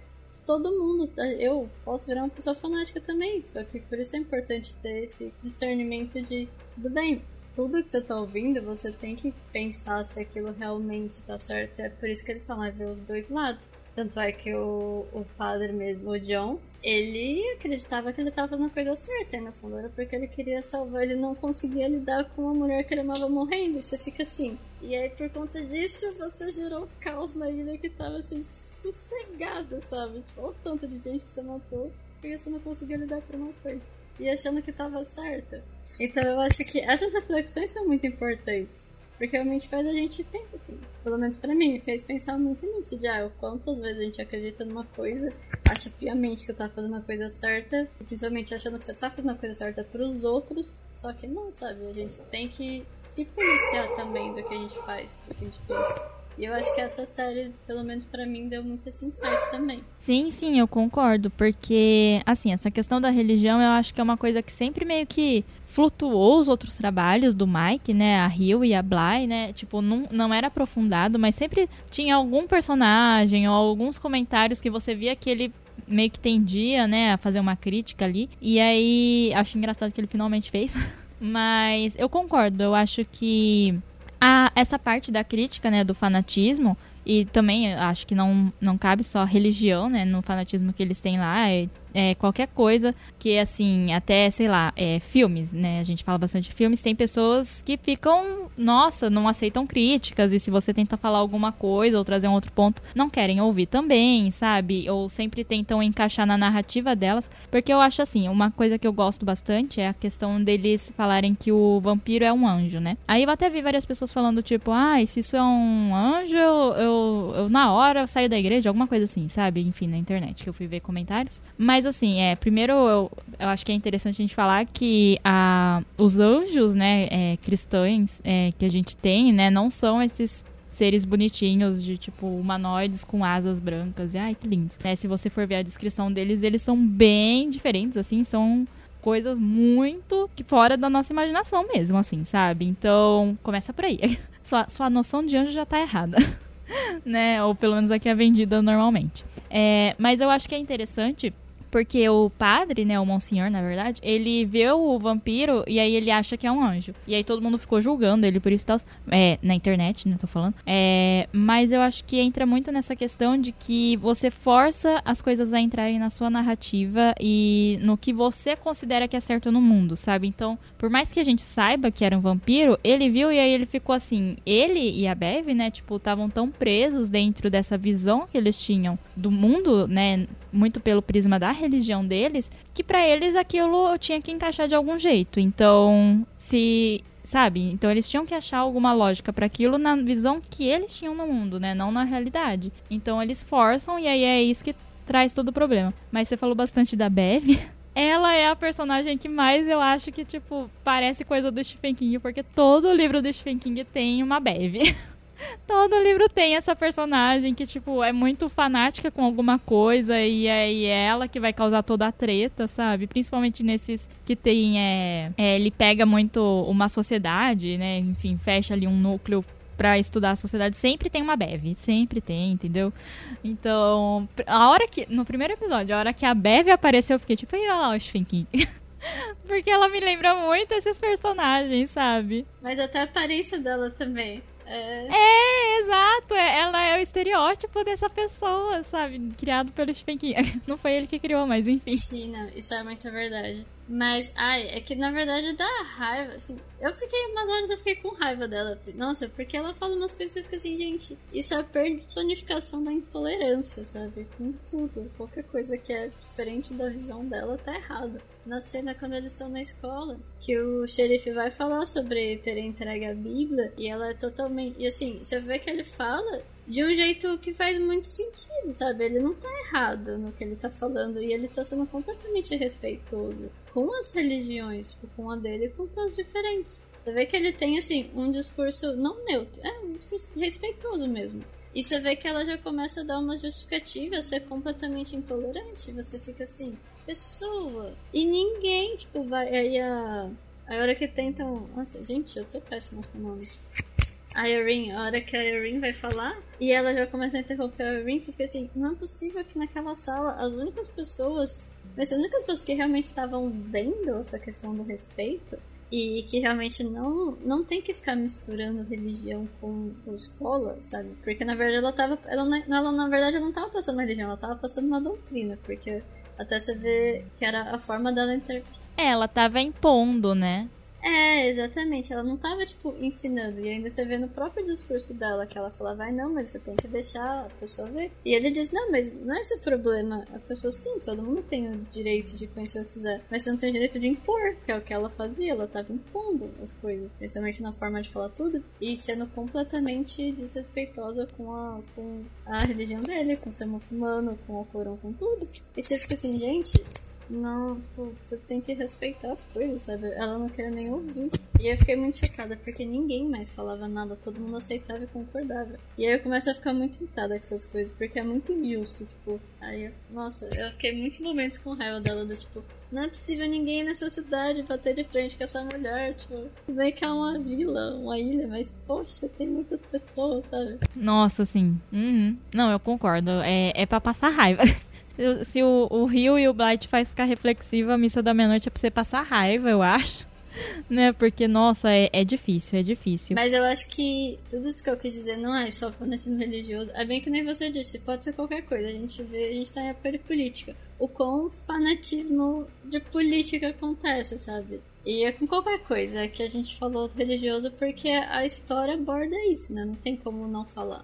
todo mundo, tá, eu posso virar uma pessoa fanática também. Só que por isso é importante ter esse discernimento de, tudo bem, tudo que você tá ouvindo, você tem que pensar se aquilo realmente tá certo. É por isso que eles falam, é ver os dois lados. Tanto é que o, o padre mesmo, o John, ele acreditava que ele estava fazendo a coisa certa, e no fundo era porque ele queria salvar, ele não conseguia lidar com uma mulher que ele amava morrendo, você fica assim. E aí, por conta disso, você gerou caos na ilha que tava assim, sossegada, sabe? Tipo, o tanto de gente que você matou, porque você não conseguia lidar com uma coisa. E achando que tava certa. Então eu acho que essas reflexões são muito importantes. Porque realmente faz a gente pensar, assim, pelo menos para mim, me fez pensar muito nisso, de ah, quantas vezes a gente acredita numa coisa, acha piamente que tá fazendo a coisa certa, principalmente achando que você tá fazendo a coisa certa pros outros, só que não, sabe? A gente tem que se policiar também do que a gente faz, do que a gente pensa. E eu acho que essa série, pelo menos para mim, deu muito esse insight também. Sim, sim, eu concordo. Porque, assim, essa questão da religião eu acho que é uma coisa que sempre meio que flutuou os outros trabalhos do Mike, né? A Rio e a Bly, né? Tipo, não, não era aprofundado, mas sempre tinha algum personagem ou alguns comentários que você via que ele meio que tendia, né, a fazer uma crítica ali. E aí, acho engraçado que ele finalmente fez. [LAUGHS] Mas eu concordo, eu acho que a, essa parte da crítica, né, do fanatismo, e também acho que não, não cabe só religião, né, no fanatismo que eles têm lá, é é, qualquer coisa que, assim, até, sei lá, é, filmes, né? A gente fala bastante de filmes. Tem pessoas que ficam, nossa, não aceitam críticas. E se você tenta falar alguma coisa ou trazer um outro ponto, não querem ouvir também, sabe? Ou sempre tentam encaixar na narrativa delas. Porque eu acho, assim, uma coisa que eu gosto bastante é a questão deles falarem que o vampiro é um anjo, né? Aí eu até vi várias pessoas falando, tipo, ah, se isso é um anjo, eu, eu, eu na hora eu saio da igreja, alguma coisa assim, sabe? Enfim, na internet, que eu fui ver comentários. Mas mas assim, é, primeiro eu, eu acho que é interessante a gente falar que a, os anjos, né, é, é, que a gente tem, né, não são esses seres bonitinhos de tipo humanoides com asas brancas. E ai, que lindo. É, se você for ver a descrição deles, eles são bem diferentes, assim, são coisas muito fora da nossa imaginação mesmo, assim, sabe? Então, começa por aí. [LAUGHS] Sua, sua noção de anjo já tá errada. [LAUGHS] né? Ou pelo menos aqui é vendida normalmente. É, mas eu acho que é interessante porque o padre, né, o monsenhor, na verdade, ele vê o vampiro e aí ele acha que é um anjo. E aí todo mundo ficou julgando ele por isso e tal. É, na internet, né, tô falando. É, mas eu acho que entra muito nessa questão de que você força as coisas a entrarem na sua narrativa e no que você considera que é certo no mundo, sabe? Então, por mais que a gente saiba que era um vampiro, ele viu e aí ele ficou assim. Ele e a Bev, né, tipo, estavam tão presos dentro dessa visão que eles tinham do mundo, né, muito pelo prisma da religião deles, que para eles aquilo tinha que encaixar de algum jeito. Então, se sabe? Então eles tinham que achar alguma lógica para aquilo na visão que eles tinham no mundo, né? Não na realidade. Então eles forçam e aí é isso que traz todo o problema. Mas você falou bastante da Bev. [LAUGHS] Ela é a personagem que mais eu acho que, tipo, parece coisa do Stephen King, porque todo livro do Stephen King tem uma Bev. [LAUGHS] [LAUGHS] Todo livro tem essa personagem que, tipo, é muito fanática com alguma coisa e é, ela que vai causar toda a treta, sabe? Principalmente nesses que tem. É, é, ele pega muito uma sociedade, né? Enfim, fecha ali um núcleo para estudar a sociedade, sempre tem uma Bev, sempre tem, entendeu? Então, a hora que. No primeiro episódio, a hora que a Bev apareceu, eu fiquei tipo, olha lá o Stephen. [LAUGHS] Porque ela me lembra muito esses personagens, sabe? Mas até a aparência dela também. É... é, exato. É, ela é o estereótipo dessa pessoa, sabe? Criado pelo Stephen King. [LAUGHS] Não foi ele que criou, mas enfim. Sim, não, isso é muito verdade. Mas, ai, é que na verdade dá raiva, assim. Eu fiquei, umas horas eu fiquei com raiva dela. Nossa, porque ela fala umas coisas e fica assim, gente, isso é a personificação da intolerância, sabe? Com tudo. Qualquer coisa que é diferente da visão dela tá errado. Na cena quando eles estão na escola, que o xerife vai falar sobre ter entregue a Bíblia, e ela é totalmente. E assim, você vê que ele fala de um jeito que faz muito sentido, sabe? Ele não tá errado no que ele tá falando e ele tá sendo completamente respeitoso com as religiões, tipo, com a dele e com as diferentes. Você vê que ele tem, assim, um discurso não neutro, é um discurso respeitoso mesmo. E você vê que ela já começa a dar uma justificativa, ser completamente intolerante. Você fica assim, pessoa. E ninguém, tipo, vai. Aí a. A hora que tentam. Nossa, gente, eu tô péssima com nomes a Irene, a hora que a Irene vai falar, e ela já começa a interromper a Irene, você fica assim, não é possível que naquela sala as únicas pessoas, as únicas pessoas que realmente estavam vendo essa questão do respeito, e que realmente não, não tem que ficar misturando religião com, com escola, sabe? Porque na verdade ela tava. Ela, ela, na verdade não tava passando uma religião, ela tava passando uma doutrina, porque até você vê que era a forma dela interpretar. É, ela tava impondo, né? É, exatamente. Ela não tava, tipo, ensinando. E ainda você vê no próprio discurso dela que ela fala, vai não, mas você tem que deixar a pessoa ver. E ele diz, não, mas não é o problema. A pessoa, sim, todo mundo tem o direito de conhecer o que quiser. Mas você não tem o direito de impor, que é o que ela fazia. Ela tava impondo as coisas. Principalmente na forma de falar tudo. E sendo completamente desrespeitosa com a, com a religião dele, com ser muçulmano, com o Corão, com tudo. E você fica assim, gente, não, tipo, você tem que respeitar as coisas, sabe? Ela não queria nem ouvir. E eu fiquei muito chocada, porque ninguém mais falava nada, todo mundo aceitava e concordava. E aí eu começo a ficar muito irritada com essas coisas, porque é muito injusto, tipo. Aí, eu, nossa, eu fiquei muitos momentos com raiva dela, do tipo, não é possível ninguém nessa cidade bater de frente com essa mulher, tipo, bem que é uma vila, uma ilha, mas, poxa, tem muitas pessoas, sabe? Nossa, sim. Uhum. Não, eu concordo. É, é pra passar raiva. [LAUGHS] Se o, o Rio e o Blight faz ficar reflexivo, a missa da meia-noite é pra você passar raiva, eu acho. [LAUGHS] Né? Porque, nossa, é, é difícil, é difícil. Mas eu acho que tudo isso que eu quis dizer não é só fanatismo religioso. É bem que nem você disse, pode ser qualquer coisa. A gente vê, a gente tá em de política. O quão fanatismo de política acontece, sabe? E é com qualquer coisa que a gente falou religioso porque a história aborda isso, né? Não tem como não falar.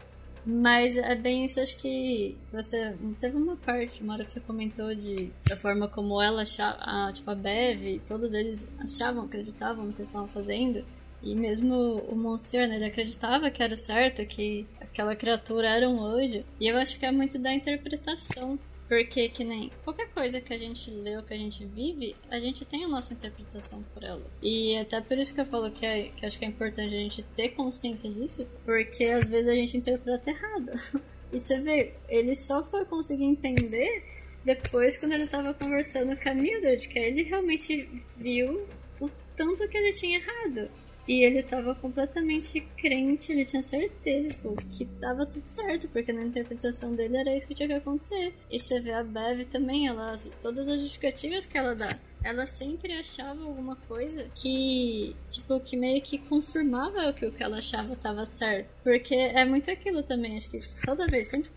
Mas é bem isso, acho que você. Teve uma parte, uma hora que você comentou de da forma como ela achava, a, tipo, a Bev, todos eles achavam, acreditavam no que estavam fazendo. E mesmo o Monsieur, né, ele acreditava que era certo, que aquela criatura era um anjo. E eu acho que é muito da interpretação. Porque que nem qualquer coisa que a gente lê ou que a gente vive, a gente tem a nossa interpretação por ela. E até por isso que eu falo que, é, que acho que é importante a gente ter consciência disso, porque às vezes a gente interpreta errado. [LAUGHS] E você vê, ele só foi conseguir entender depois quando ele estava conversando com a Mildred, que ele realmente viu o tanto que ele tinha errado. E ele tava completamente crente, ele tinha certeza tipo, que tava tudo certo, porque na interpretação dele era isso que tinha que acontecer. E você vê a Bev também, ela, todas as justificativas que ela dá, ela sempre achava alguma coisa que, tipo, que meio que confirmava que o que ela achava tava certo. Porque é muito aquilo também, acho que toda vez, sempre.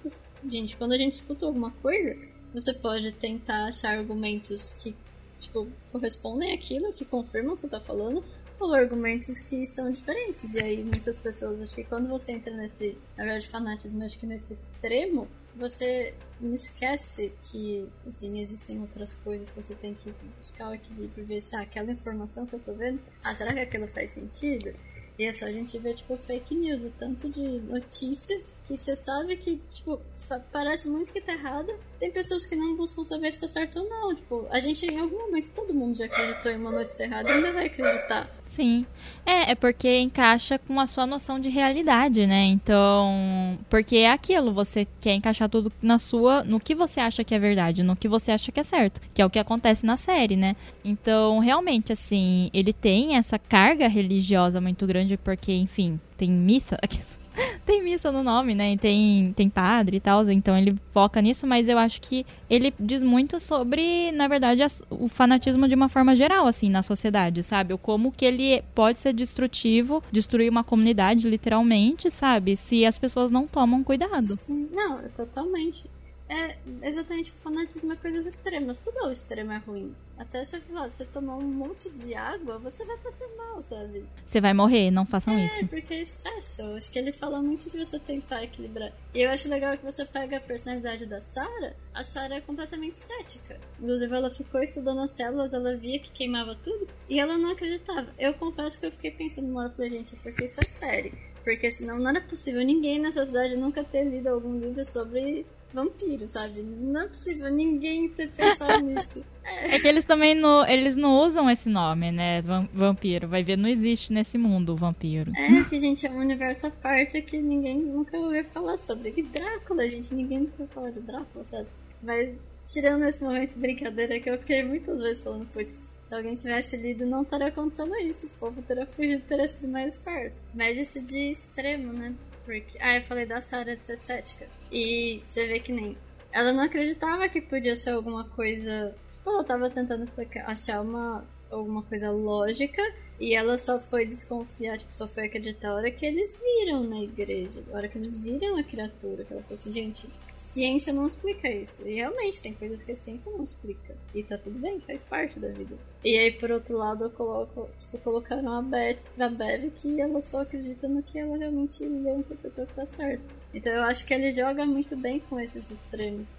Gente, quando a gente escuta alguma coisa, você pode tentar achar argumentos que, tipo, correspondem àquilo, que confirmam o que você tá falando, ou argumentos que são diferentes. E aí muitas pessoas, acho que quando você entra nesse, na verdade, fanatismo, acho que nesse extremo, você esquece que, assim, existem outras coisas que você tem que buscar o equilíbrio, ver se ah, aquela informação que eu tô vendo, ah, será que aquilo faz sentido? E é só a gente ver, tipo, fake news, o tanto de notícia que você sabe que, tipo, parece muito que tá errado. Tem pessoas que não buscam saber se tá certo ou não. Tipo, a gente em algum momento todo mundo já acreditou em uma notícia errada e ainda vai acreditar. Sim. É, é porque encaixa com a sua noção de realidade, né? Então, porque é aquilo, você quer encaixar tudo na sua, no que você acha que é verdade, no que você acha que é certo, que é o que acontece na série, né? Então, realmente assim, ele tem essa carga religiosa muito grande porque, enfim, tem missa, [LAUGHS] [LAUGHS] tem missa no nome, né? E tem, tem padre e tal, então ele foca nisso, mas eu acho que ele diz muito sobre, na verdade, o fanatismo de uma forma geral, assim, na sociedade, sabe? Como que ele pode ser destrutivo, destruir uma comunidade, literalmente, sabe? Se as pessoas não tomam cuidado. Sim, não, totalmente é exatamente o fanatismo é coisas extremas. Tudo ao extremo é ruim. Até você, você tomar um monte de água, você vai passar mal, sabe? Você vai morrer, não façam é, isso. É, porque é excesso. Acho que ele fala muito de você tentar equilibrar. E eu acho legal que você pega a personalidade da Sarah. A Sarah é completamente cética. Inclusive, ela ficou estudando as células, ela via que queimava tudo e ela não acreditava. Eu confesso que eu fiquei pensando uma hora, falei, gente, porque isso é sério. Porque senão não era possível ninguém nessa cidade nunca ter lido algum livro sobre vampiro, sabe? Não é possível ninguém ter pensado [LAUGHS] nisso. É. é que eles também no, eles não usam esse nome, né? Vampiro. Vai ver, não existe nesse mundo o vampiro. É, que, gente, é um universo à parte que ninguém nunca ouviu falar sobre. E Drácula, gente, ninguém nunca falou de Drácula, sabe? Mas, tirando esse momento de brincadeira que eu fiquei muitas vezes falando, putz, se alguém tivesse lido, não estaria acontecendo isso. O povo teria fugido, teria sido mais esperto. Mas isso de extremo, né? Porque. Ah, eu falei da Sarah de ser cética. E você vê que nem. Ela não acreditava que podia ser alguma coisa. Ela tava tentando achar uma, alguma coisa lógica E ela só foi desconfiar, tipo, só foi acreditar a hora que eles viram na igreja. A hora que eles viram a criatura. Que ela falou assim, gente, ciência não explica isso. E realmente, tem coisas que a ciência não explica. E tá tudo bem, faz parte da vida. E aí, por outro lado, eu coloco, tipo, colocaram a Beth, a Bev que ela só acredita no que ela realmente leu e interpretou que tá certo. Então eu acho que ele joga muito bem com esses extremos.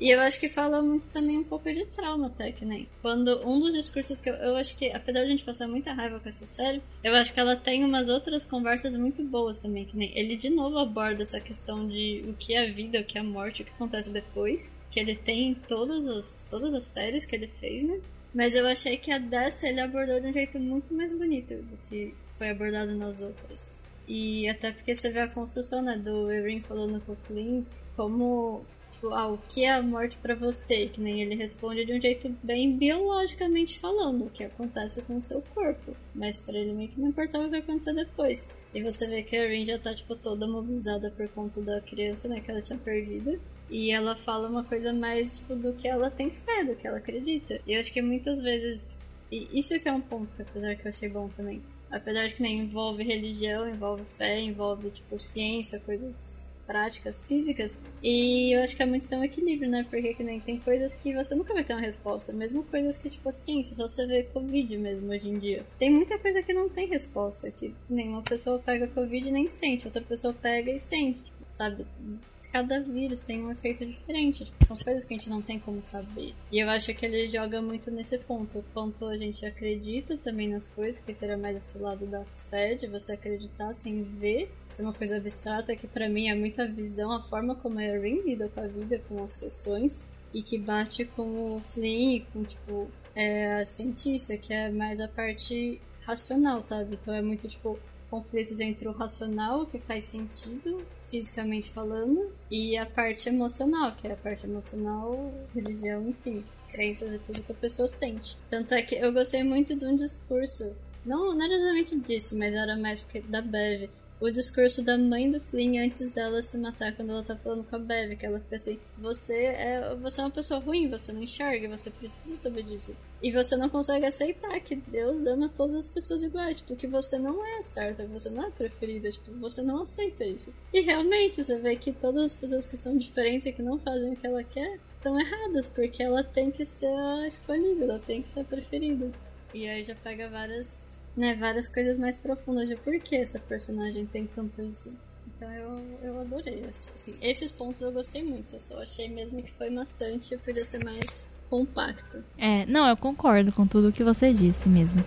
E eu acho que fala muito também um pouco de trauma, até que nem. Quando um dos discursos que eu, eu acho que, apesar de a gente passar muita raiva com essa série, eu acho que ela tem umas outras conversas muito boas também, que nem. Ele de novo aborda essa questão de o que é a vida, o que é a morte, o que acontece depois. Que ele tem em todos os, todas as séries que ele fez, né? Mas eu achei que a dessa ele abordou de um jeito muito mais bonito do que foi abordado nas outras. E até porque você vê a construção, né, do Erin falando com o Flynn, como tipo, ah, o que é a morte para você? Que nem ele responde de um jeito bem biologicamente falando, o que acontece com o seu corpo. Mas para ele meio que não importava o que acontecer depois. E você vê que a Rin já tá, tipo, toda mobilizada por conta da criança, né, que ela tinha perdido. E ela fala uma coisa mais, tipo, do que ela tem fé, do que ela acredita. E eu acho que muitas vezes... E isso que é um ponto que, apesar que eu achei bom também. Apesar de que nem envolve religião, envolve fé, envolve, tipo, ciência, coisas práticas físicas. E eu acho que é muito ter um equilíbrio, né? Porque que nem tem coisas que você nunca vai ter uma resposta. Mesmo coisas que, tipo assim, se só você vê Covid mesmo hoje em dia. Tem muita coisa que não tem resposta. Que nenhuma pessoa pega Covid e nem sente. Outra pessoa pega e sente. Sabe? Cada vírus tem um efeito diferente. Tipo, são coisas que a gente não tem como saber. E eu acho que ele joga muito nesse ponto. O quanto a gente acredita também nas coisas, que seria mais esse lado da fé, de você acreditar sem ver. Isso é uma coisa abstrata que para mim é muita visão, a forma como a Erin lida com a vida, com as questões. E que bate com o Flynn, com tipo é, a cientista, que é mais a parte racional, sabe? Então é muito tipo conflitos entre o racional, que faz sentido, fisicamente falando, e a parte emocional, que é a parte emocional, religião, enfim, crenças e tudo que a pessoa sente. Tanto é que eu gostei muito de um discurso, não, não era exatamente disso, mas era mais porque da Bev, o discurso da mãe do Flynn antes dela se matar quando ela tá falando com a Bev, que ela fica assim, você é, você é uma pessoa ruim, você não enxerga, você precisa saber disso. E você não consegue aceitar que Deus ama todas as pessoas iguais, tipo, você não é certa, você não é preferida, tipo, você não aceita isso. E realmente, você vê que todas as pessoas que são diferentes e que não fazem o que ela quer, estão erradas, porque ela tem que ser a escolhida, ela tem que ser a preferida. E aí já pega várias, né, várias coisas mais profundas de por que essa personagem tem tanto isso. Então eu, eu adorei. Assim, esses pontos eu gostei muito. Eu só achei mesmo que foi maçante e podia ser mais compacto. É, não, eu concordo com tudo que você disse mesmo.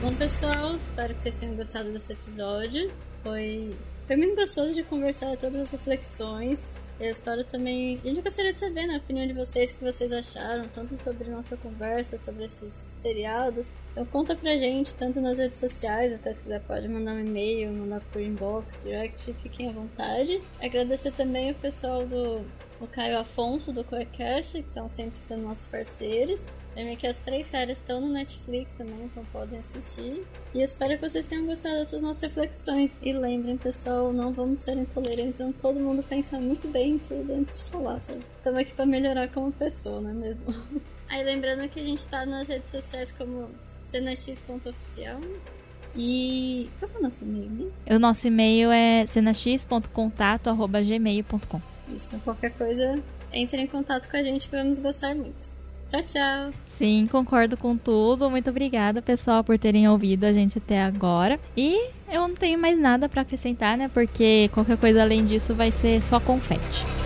Bom, pessoal, espero que vocês tenham gostado desse episódio. Foi, foi muito gostoso de conversar todas as reflexões. Eu espero também. Gente gostaria de saber, na né, opinião de vocês, o que vocês acharam, tanto sobre nossa conversa, sobre esses seriados. Então conta pra gente, tanto nas redes sociais, até se quiser pode mandar um e-mail, mandar por inbox, direct, fiquem à vontade. Agradecer também o pessoal do o Caio Afonso do Coecast, que estão sempre sendo nossos parceiros. Lembrem que as três séries estão no Netflix também, então podem assistir. E eu espero que vocês tenham gostado dessas nossas reflexões. E lembrem, pessoal, não vamos ser intolerantes, vamos todo mundo pensar muito bem em tudo antes de falar, sabe? Estamos aqui para melhorar como pessoa, não é mesmo? [LAUGHS] Aí lembrando que a gente está nas redes sociais como cenax.oficial. E qual é o nosso e-mail, né? O nosso e-mail é cenax.contato.gmail.com então qualquer coisa, entre em contato com a gente vamos gostar muito. Tchau, tchau. Sim, concordo com tudo. Muito obrigada, pessoal, por terem ouvido a gente até agora. E eu não tenho mais nada para acrescentar, né? Porque qualquer coisa além disso vai ser só confete.